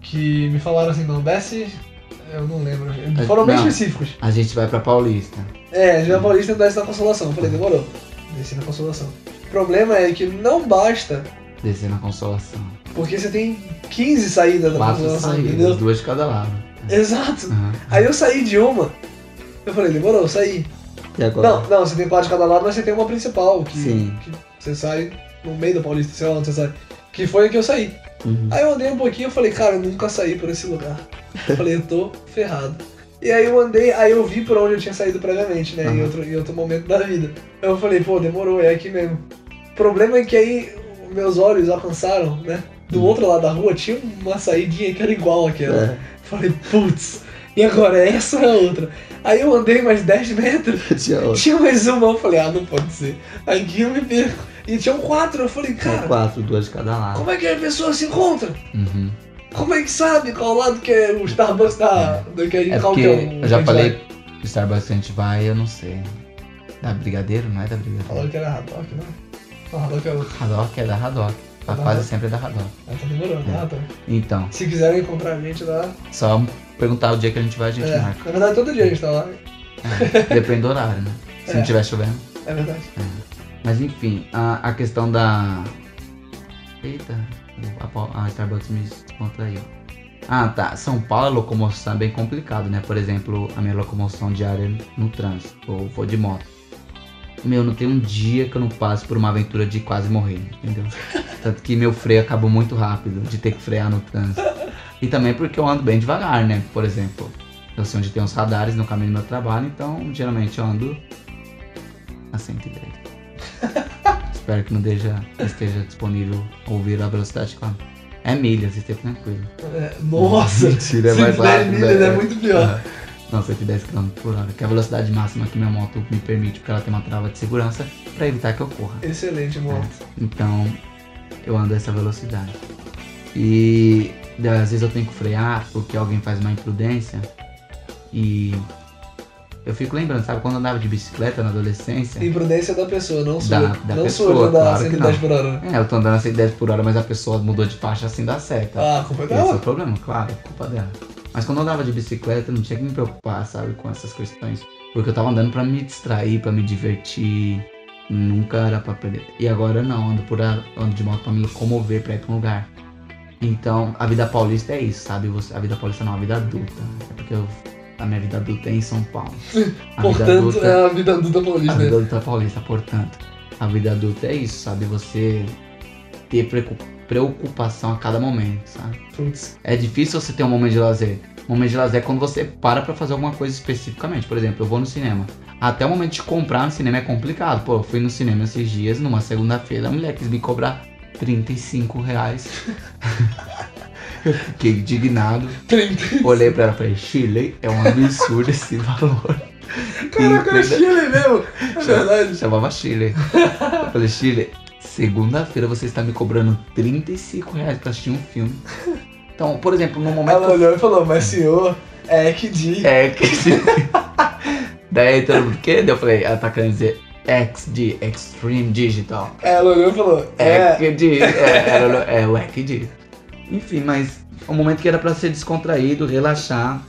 que me falaram assim, não, desce. Eu não lembro. Foram bem não. específicos. A gente vai pra Paulista. É, já Paulista e desce na Consolação. Eu falei, demorou. Desci na Consolação. O problema é que não basta, Descer na consolação. porque você tem 15 saídas da Quatro Consolação, saídas, entendeu? duas de cada lado. Exato. Aham. Aí eu saí de uma. Eu falei, demorou, saí. E agora? Não, não, você tem quatro de cada lado, mas você tem uma principal, que, Sim. que você sai no meio da Paulista, sei lá onde você sai. Que foi a que eu saí. Uhum. Aí eu andei um pouquinho e falei, cara, eu nunca saí por esse lugar. Eu falei, eu tô ferrado. E aí eu andei, aí eu vi por onde eu tinha saído previamente, né? Em, Aham. outro, em outro momento da vida. Aí eu falei, pô, demorou, é aqui mesmo. O problema é que aí meus olhos alcançaram, né? Do Hum. outro lado da rua tinha uma saidinha que era igual àquela. É. Falei, putz, e agora essa é a outra. Aí eu andei mais 10 metros, Tinha tinha mais uma, eu falei, ah, não pode ser. Aqui eu me perco. E tinham quatro, eu falei, Tinha cara, quatro, duas de cada lado. como é que a pessoa se encontra? Uhum. Como é que sabe qual lado que é o Starbucks da. do que É qual que é o eu já falei que o Starbucks que a gente vai, eu não sei. Da Brigadeiro? Não é da Brigadeiro. Falaram que era Haddock, não? Não, Haddock é outro. Haddock é da Haddock. A Da fase Haddock. sempre é da Haddock. Ah, tá demorando, É. Haddock. Então, Se quiserem encontrar a gente lá. só perguntar o dia que a gente vai, a gente É, marca. na verdade, todo dia a gente tá lá. É, depende do horário, né? Se É. não estiver chovendo. É verdade. Mas enfim, a, a questão da. Eita, a, a Starbucks me contraiu. Ah, tá. São Paulo, a locomoção é bem complicado, né? Por exemplo, a minha locomoção diária no trânsito, ou vou de moto. Meu, não tem um dia que eu não passo por uma aventura de quase morrer, entendeu? Tanto que meu freio acabou muito rápido, de ter que frear no trânsito. E também porque eu ando bem devagar, né? Por exemplo, eu sei onde tem uns radares no caminho do meu trabalho, então geralmente eu ando a 110. Espero que não esteja, esteja disponível ouvir a velocidade claro. É milhas, esteja tranquilo. É, nossa! Mentira, é mais 110 rápido. milhas né? é muito pior. Aham. Não, 110 km por hora, que é a velocidade máxima que minha moto me permite, porque ela tem uma trava de segurança para evitar que eu corra. Excelente, moto. Então, eu ando a essa velocidade. E às vezes eu tenho que frear porque alguém faz uma imprudência. E eu fico lembrando, sabe, quando eu andava de bicicleta na adolescência. Imprudência da pessoa, não sua. Da- da não pessoa, sua de andar claro que 110 não. por hora. É, eu tô andando a 110 por hora, mas a pessoa mudou de faixa assim dá certo. Ah, culpa é Esse é o dela. problema, claro, é culpa dela. Mas quando eu andava de bicicleta, eu não tinha que me preocupar, sabe, com essas questões. Porque eu tava andando pra me distrair, pra me divertir. Nunca era pra perder. E agora não, ando por ando de moto pra me locomover, pra ir pra um lugar. Então, a vida paulista é isso, sabe? Você, a vida paulista não, a vida adulta. É porque eu- a minha vida adulta é em São Paulo. A vida Portanto, adulta, é a vida adulta a paulista. vida adulta paulista, portanto. A vida adulta é isso, sabe? Você ter preocu- preocupação a cada momento, sabe? Putz. É difícil você ter um momento de lazer. Um momento de lazer é quando você para pra fazer alguma coisa especificamente. Por exemplo, eu vou no cinema. Até o momento de comprar no cinema é complicado. Pô, eu fui no cinema esses dias, numa segunda-feira, a mulher quis me cobrar 35 reais. eu fiquei indignado. 30. Olhei pra ela e falei, Chile, é um absurdo esse valor. Caraca, era E- Chile mesmo. É verdade. Chamava Chile. Eu falei, Chile, segunda-feira você está me cobrando 35 reais pra assistir um filme. Então, por exemplo, no momento Ela que olhou e falou, mas senhor, é que de. É, que. Daí todo mundo, o quê? Daí eu falei, ela tá querendo dizer XD, Extreme Digital. Ela olhou e falou, é. XD, é, ela olhou, é o XD. Enfim, mas o momento que era pra ser descontraído, relaxar,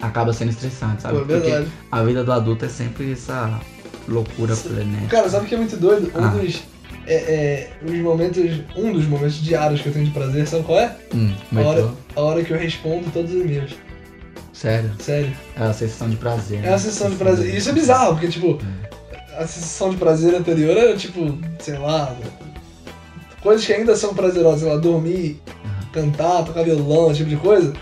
acaba sendo estressante, sabe? Pô, verdade. a vida do adulto é sempre essa loucura frenética. Cara, sabe o que é muito doido? Um Ah. dos. É, é, os momentos. Um dos momentos diários que eu tenho de prazer, sabe qual é? Hum, A hora, a hora que eu respondo todos os e-mails. Sério, Sério. é a sensação de prazer. É a sensação de prazer. E isso é bizarro, porque, tipo, a sensação de prazer anterior era, tipo, sei lá. Coisas que ainda são prazerosas, sei lá, dormir, cantar, tocar violão, esse tipo de coisa.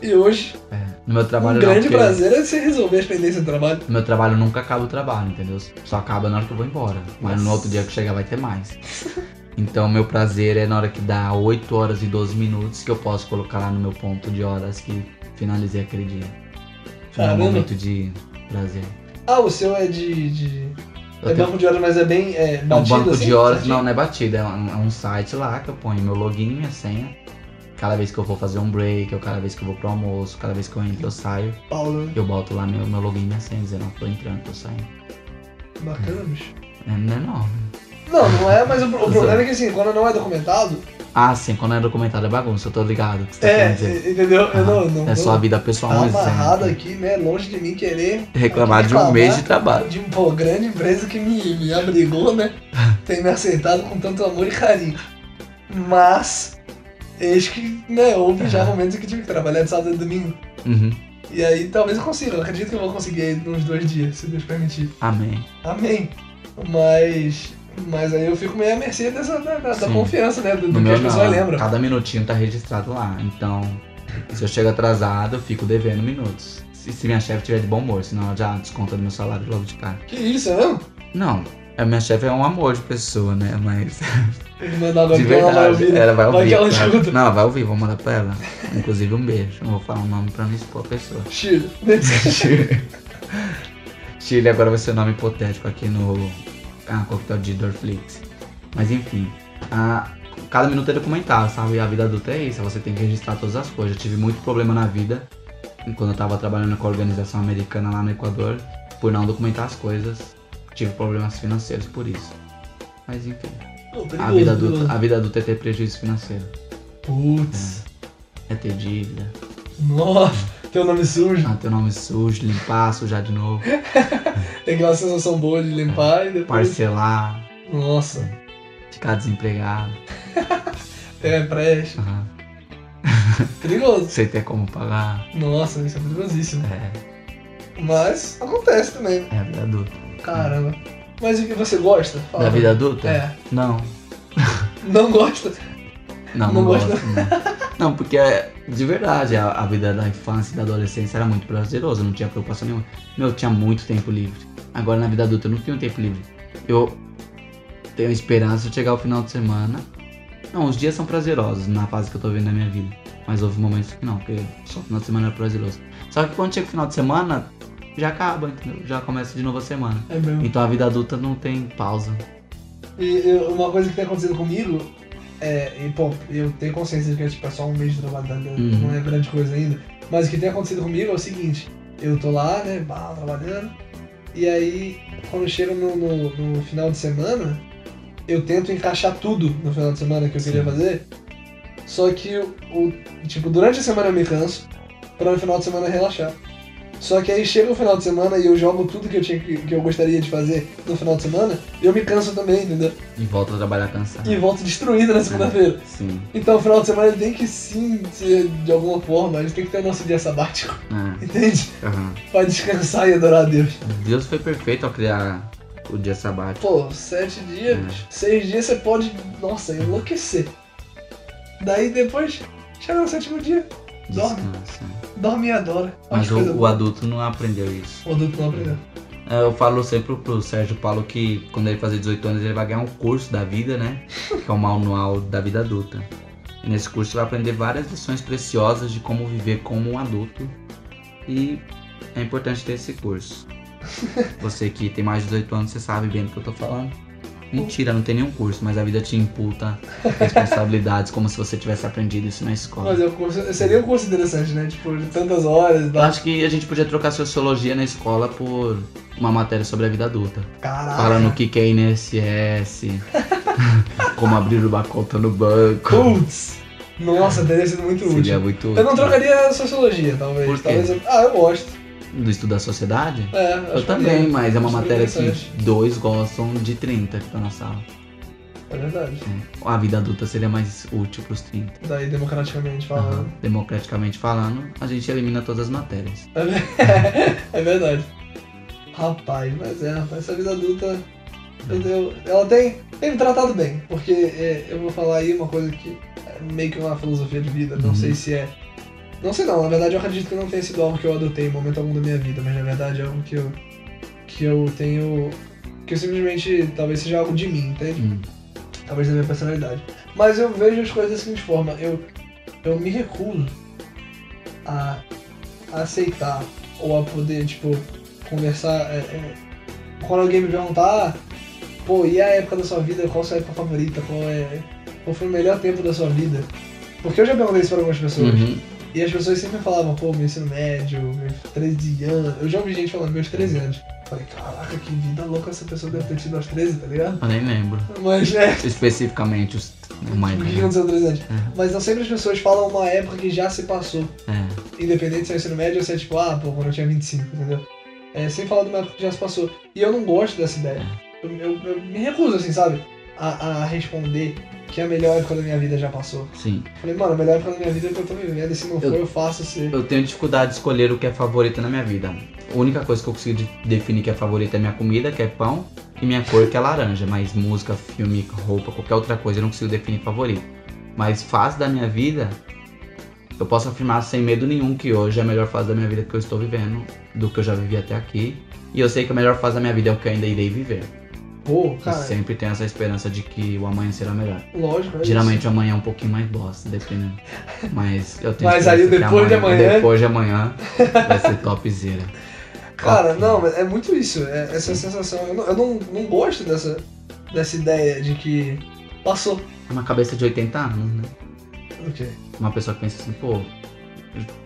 E hoje, É. No meu um trabalho não, grande prazer é você resolver as pendências do trabalho. No meu trabalho nunca acaba o trabalho, entendeu? Só acaba na hora que eu vou embora. Mas no Nossa. outro dia que chegar vai ter mais. Então meu prazer é na hora que dá 8 horas e 12 minutos que eu posso colocar lá no meu ponto de horas que finalizei aquele dia. Foi um momento de prazer. Ah, o seu é de. de... Eu É tenho- banco de horas, mas é bem. É, é um banco assim, de horas, não, não é batida, é um, é um site lá que eu ponho meu login, minha senha. Cada vez que eu vou fazer um break, ou cada vez que eu vou pro almoço, cada vez que eu entro, eu saio, Paulo, eu boto lá meu, meu login e minha senha, dizendo, ó, tô entrando, tô saindo. bacana, bicho. É, não é não. Não, não é, mas o, o problema é que assim, quando não é documentado, Ah, sim, quando é documentado é bagunça, eu tô ligado. que você tá é, dizer. entendeu? Eu não, Ah, não, é sua vida pessoal, tá amarrado exemplo. aqui, né? Longe de mim querer Reclamar de um mês de trabalho. de uma grande empresa que me, me abrigou, né? Tem me aceitado com tanto amor e carinho. Mas, eis que, né, houve já momentos em que tive que trabalhar de sábado e domingo. Uhum. E aí talvez eu consiga, eu acredito que eu vou conseguir aí nos dois dias, se Deus permitir. Amém. Amém. Mas. Mas aí eu fico meio à mercê dessa, da, da- confiança, né? Do, do que meu as pessoas não, lembram. cada minutinho tá registrado lá. Então, se eu chego atrasado, eu fico devendo minutos. Se, se minha chefe tiver de bom humor, senão ela já desconta do meu salário logo de cara. Que isso, é mesmo? Não, a minha chefe é um amor de pessoa, né? Mas. Mandar De que ela vai verdade, ouvir. ela vai ouvir. Vai que ela escuta. Não, ela vai ouvir, vou mandar pra ela. Inclusive um beijo. Não vou falar o nome pra não expor a pessoa. Chile. Chile. Chile agora vai ser o nome hipotético aqui no ah, coquetel de Dorflix. Mas enfim, a- cada minuto é documentado, sabe? E a vida adulta é isso, você tem que registrar todas as coisas. Eu tive muito problema na vida quando eu tava trabalhando com a organização americana lá no Equador, por não documentar as coisas. Tive problemas financeiros por isso. Mas enfim, a vida adulta, a vida adulta é ter prejuízo financeiro, Putz. é ter dívida, Nossa, teu nome sujo. ah, ter nome sujo, limpar, sujar de novo, Tem aquela sensação boa de limpar e depois. parcelar, Nossa, ficar desempregado. pegar empréstimo. aham. Perigoso. sem ter como pagar. Nossa, isso é perigosíssimo. É, Mas acontece também. é a vida adulta. Caramba. Mas o que você gosta? Fala. Da vida adulta? É. Não. Não gosta? Não, Não não, gosta? gosto. Não. Não, porque é- de verdade, a, a vida da infância e da adolescência era muito prazerosa, não tinha preocupação nenhuma. Meu, eu tinha muito tempo livre. Agora na vida adulta eu não tenho tempo livre. Eu tenho esperança de chegar ao final de semana. Não, os dias são prazerosos na fase que eu tô vivendo na minha vida. Mas houve momentos que não, porque só o final de semana era prazeroso. Só que quando chega o final de semana, já acaba, entendeu? Já começa de novo a semana. É mesmo. Então a vida adulta não tem pausa. E eu- uma coisa que tem acontecido comigo é. E, pô, eu tenho consciência de que é, tipo, é só um mês de trabalho, né? Uhum. não é grande coisa ainda. Mas o que tem acontecido comigo é o seguinte: eu tô lá, né, bah, trabalhando, e aí, quando chega no, no, no final de semana, eu tento encaixar tudo no final de semana que eu queria Sim. fazer. Só que, o, o- tipo, durante a semana eu me canso, pra no final de semana relaxar. Só que aí chega o final de semana e eu jogo tudo que eu, tinha, que, eu gostaria de fazer no final de semana e eu me canso também, entendeu? E volta a trabalhar cansado. E volto destruído na segunda-feira. Sim. Então o final de semana tem que sim ser de alguma forma, a gente tem que ter nosso dia sabático, É. entende? Aham. Pra descansar e adorar a Deus. Deus foi perfeito ao criar o dia sabático. Pô, sete dias, É. seis dias você pode, nossa, enlouquecer. Daí depois, chega no sétimo dia, Descansa. dorme e adora. Mas o, o adulto não aprendeu isso. O adulto não aprendeu. É, Eu falo sempre pro Sérgio Paulo que quando ele fazer 18 anos ele vai ganhar um curso da vida, né? Que é o manual da vida adulta. E nesse curso ele vai aprender várias lições preciosas de como viver como um adulto. E é importante ter esse curso. Você que tem mais de 18 anos, você sabe bem do que eu tô falando. Mentira, não tem nenhum curso, mas a vida te imputa responsabilidades como se você tivesse aprendido isso na escola. Mas é um curso, seria um curso interessante, né? Tipo, de tantas horas e Eu tal. acho que a gente podia trocar sociologia na escola por uma matéria sobre a vida adulta. Caraca. Falando o que que é INSS, como abrir uma conta no banco. Putz! Nossa, teria sido muito útil. Seria muito Eu não útil. trocaria sociologia, talvez. Por quê? Talvez eu... Ah, eu gosto. Do estudo da sociedade? É, Eu também, maneiro. mas é uma Acho matéria que dois gostam de 30 que tá na sala. É verdade. A vida adulta seria mais útil pros 30. Daí, democraticamente falando. Aham. Democraticamente falando, a gente elimina todas as matérias. É É verdade. Rapaz, mas é, rapaz, essa vida adulta. Entendeu? Ela tem, tem me tratado bem. Porque é, eu vou falar aí uma coisa que é meio que uma filosofia de vida. Não Uhum. sei se é. Não sei não, na verdade eu acredito que não tenha sido algo que eu adotei em momento algum da minha vida, mas na verdade é algo que eu. que eu tenho. que eu simplesmente talvez seja algo de mim, entende? Hum, talvez da minha personalidade. Mas eu vejo as coisas da seguinte forma, eu, eu me recuso a, a aceitar ou a poder, tipo, conversar. é, é, quando alguém me perguntar, ah, pô, e a época da sua vida, qual a sua época favorita, qual é. Qual foi o melhor tempo da sua vida? Porque eu já perguntei isso para algumas pessoas. uhum. E as pessoas sempre falavam, pô, meu ensino médio, meus 13 anos. Eu já ouvi gente falando meus 13 anos. Falei, caraca, que vida louca essa pessoa deve ter tido aos 13, tá ligado? Eu nem lembro. Mas é. Especificamente os mais O que velho. aconteceu aos 13 anos? É. Mas não sempre as pessoas falam uma época que já se passou. É. Independente se é o ensino médio ou se é tipo, ah, pô, quando eu tinha 25, entendeu? É, sempre falar de uma época que já se passou. E eu não gosto dessa ideia. Eu, eu- eu me recuso, assim, sabe? A, a responder que a melhor época da minha vida já passou. Sim. Falei, mano, a melhor época da minha vida é o que eu tô vivendo. E se não for, eu faço ser. Eu tenho dificuldade de escolher o que é favorito na minha vida. A única coisa que eu consigo de- definir que é favorita é minha comida, que é pão, e minha cor, que é laranja. Mas música, filme, roupa, qualquer outra coisa eu não consigo definir favorito. Mas fase da minha vida, eu posso afirmar sem medo nenhum que hoje é a melhor fase da minha vida que eu estou vivendo, do que eu já vivi até aqui. E eu sei que a melhor fase da minha vida é o que eu ainda irei viver. Pô, cara, sempre tenho essa esperança de que o amanhã será melhor. lógico. é Geralmente o amanhã é um pouquinho mais bosta, dependendo. Mas eu tenho Mas aí depois de amanhã- Depois de amanhã vai ser topzera. isso. Cara, Ok. não, é muito isso. É, essa sensação. Eu, não, eu não, não gosto dessa, dessa ideia de que passou. É uma cabeça de 80 anos, né? Uma pessoa que pensa assim, pô,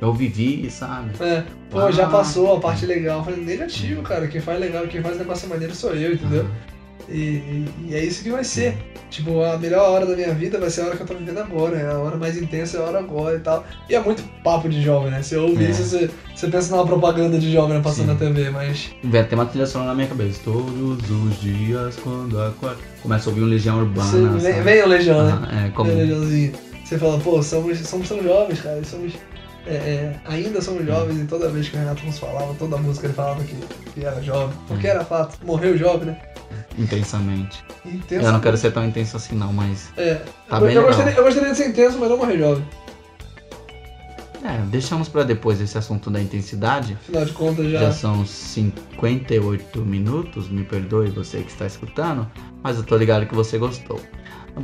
eu vivi, sabe? É, pô, Ah. já passou a parte legal. Eu falei, negativo, cara. Quem faz legal, quem faz negócio maneiro sou eu, entendeu? E, e- e é isso que vai ser. Tipo, a melhor hora da minha vida vai ser a hora que eu tô vivendo agora. É a hora mais intensa é a hora agora e tal. E é muito papo de jovem, né? Você ouve É. isso, você, você pensa numa propaganda de jovem né, passando Sim. na TV, mas. Vem até uma trilha sonora na minha cabeça. Todos os dias quando acordo. Começa a ouvir um Legião Urbana. Você, vem, vem o Legião, né? É, como. Vem o Legiãozinho. Você fala, pô, somos, somos tão jovens, cara. Somos. é, é, ainda somos jovens e toda vez que o Renato nos falava, toda música ele falava que, que era jovem. Porque era fato, morreu jovem, né? Intensamente. Eu não quero ser tão intenso assim, não, mas. É. Tá eu, bem eu, legal. gostaria, eu gostaria de ser intenso, mas não morrer jovem. É, deixamos pra depois esse assunto da intensidade. Afinal de contas, já. Já são 58 minutos, me perdoe você que está escutando, mas eu tô ligado que você gostou.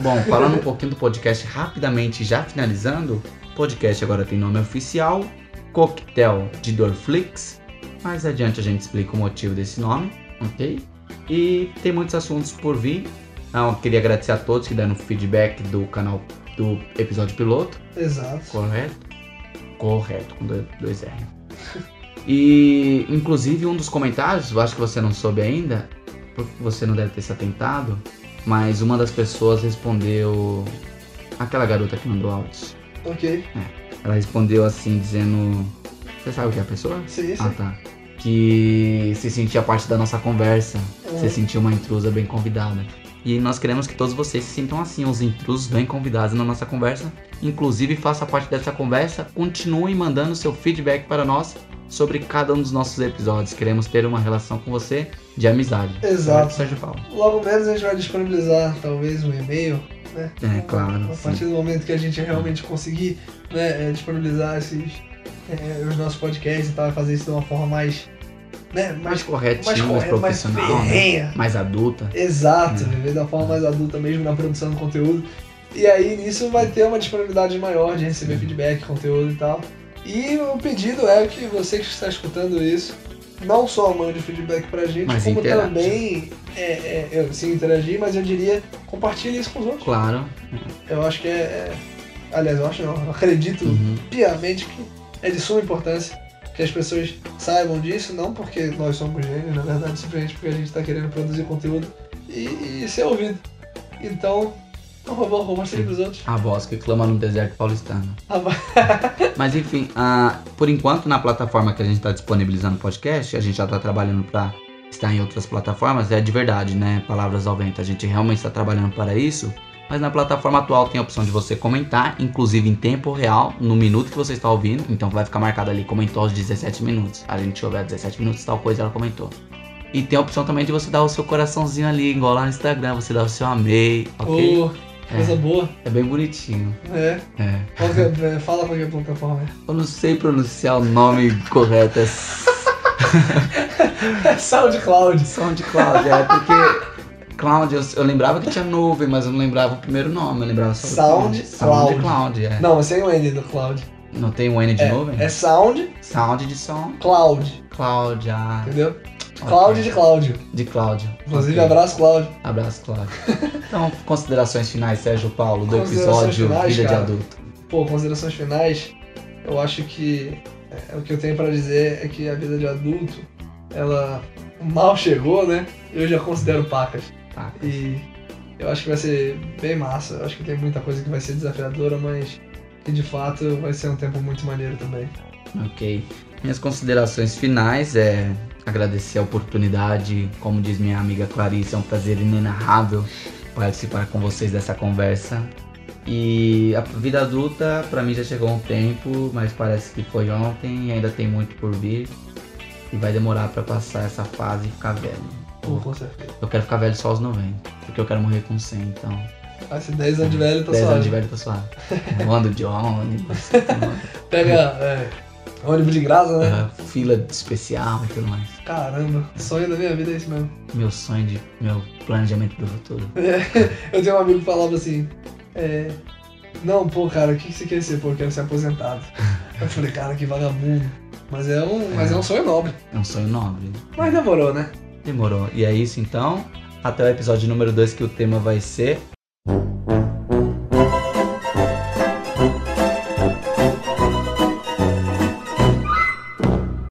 Bom, falando um pouquinho do podcast rapidamente, já finalizando, o podcast agora tem nome oficial, Coquetel de Dorflix. Mais adiante a gente explica o motivo desse nome, ok? E tem muitos assuntos por vir. Então, queria agradecer a todos que deram feedback do canal do episódio piloto. Exato. Correto? Correto, com dois, R. E, inclusive, um dos comentários, eu acho que você não soube ainda, porque você não deve ter se atentado, mas uma das pessoas respondeu. Aquela garota que mandou áudios. Ok. Ela respondeu assim, dizendo. Você sabe o que é a pessoa? Sim, sim. Ah, tá. Que se sentia parte da nossa conversa. Uhum. Se sentia uma intrusa bem convidada. E nós queremos que todos vocês se sintam assim, os intrusos bem convidados na nossa conversa. Inclusive, faça parte dessa conversa. Continue mandando seu feedback para nós sobre cada um dos nossos episódios. Queremos ter uma relação com você de amizade. Exato. Sérgio Paulo? Logo menos a gente vai disponibilizar talvez um e-mail, né? É, claro. A sim. partir do momento que a gente realmente conseguir né, é, disponibilizar esses, é, os nossos podcasts e tal, fazer isso de uma forma mais. Né, Mais mais, corretinho, mais, mais, correta, mais profissional, né? ferrenha. mais adulta. Exato, Hum. viver da forma mais adulta mesmo na produção do conteúdo. E aí nisso vai ter uma disponibilidade maior de receber Sim. feedback, conteúdo e tal. E o pedido é que você que está escutando isso, não só mande feedback pra gente, Mas como interage. também é, é, eu, sim interagir, mas eu diria compartilhe isso com os outros. Claro. Eu acho que é, é- Aliás, eu acho não, eu acredito Uhum. piamente que é de suma importância que as pessoas saibam disso, não porque nós somos gênios, na verdade, simplesmente porque a gente está querendo produzir conteúdo e, e ser ouvido. Então, por favor, compartilhe com os outros. A voz que clama no deserto paulistano. Mas enfim, ah, por enquanto na plataforma que a gente está disponibilizando o podcast, a gente já está trabalhando para estar em outras plataformas, é de verdade, né? Palavras ao vento. A gente realmente está trabalhando para isso. Mas na plataforma atual tem a opção de você comentar, inclusive em tempo real, no minuto que você está ouvindo. Então vai ficar marcado ali, comentou aos 17 minutos. A gente houver 17 minutos, tal coisa, ela comentou. E tem a opção também de você dar o seu coraçãozinho ali, igual lá no Instagram, você dá o seu amei, ok? Ô, coisa boa. É bem bonitinho. É. É. Qual que é- é, Fala qual que é a plataforma. Eu não sei pronunciar o nome correto, é É SoundCloud. SoundCloud, é porque Cloud, eu, eu lembrava que tinha nuvem, mas eu não lembrava o primeiro nome, eu lembrava só do SoundCloud. SoundCloud, é. Não, sem o N do Cloud. Não tem um N de É, nuvem? é Sound Sound de som, Cloud. Cloud, ah. Entendeu? ok. Cloud de Cláudio. De Cláudio. Inclusive, ok. abraço, Cláudio. Abraço, Cláudio. então, considerações finais, Sérgio Paulo, do episódio finais, Vida cara. de Adulto. Pô, considerações finais, eu acho que é, o que eu tenho pra dizer é que a vida de adulto, ela mal chegou, né? Eu já considero pacas. E eu acho que vai ser bem massa. Eu acho que tem muita coisa que vai ser desafiadora, mas que de fato vai ser um tempo muito maneiro também. Ok. Minhas considerações finais é agradecer a oportunidade, como diz minha amiga Clarice, é um prazer inenarrável participar com vocês dessa conversa. E a vida adulta, pra mim já chegou um tempo, mas parece que foi ontem e ainda tem muito por vir. E vai demorar pra passar essa fase e ficar velho. Pô, com certeza. Eu quero ficar velho só aos 90, porque eu quero morrer com 100, então. Ah, se 10 anos de velho, tá 10 anos de suave. velho tá suave. Eu ando de ônibus, Pega é, ônibus de graça, né? uh, fila especial e tudo mais. Caramba, sonho da minha vida é isso mesmo. Meu sonho de. meu planejamento do futuro. Eu tenho um amigo que falava assim, é, não, pô, cara, o que que você quer ser? Pô, eu quero ser aposentado. Eu falei, cara, que vagabundo. Mas é um, mas é um sonho nobre. É um sonho nobre. Mas demorou, né? Demorou. E é isso então. Até o episódio número 2 que o tema vai ser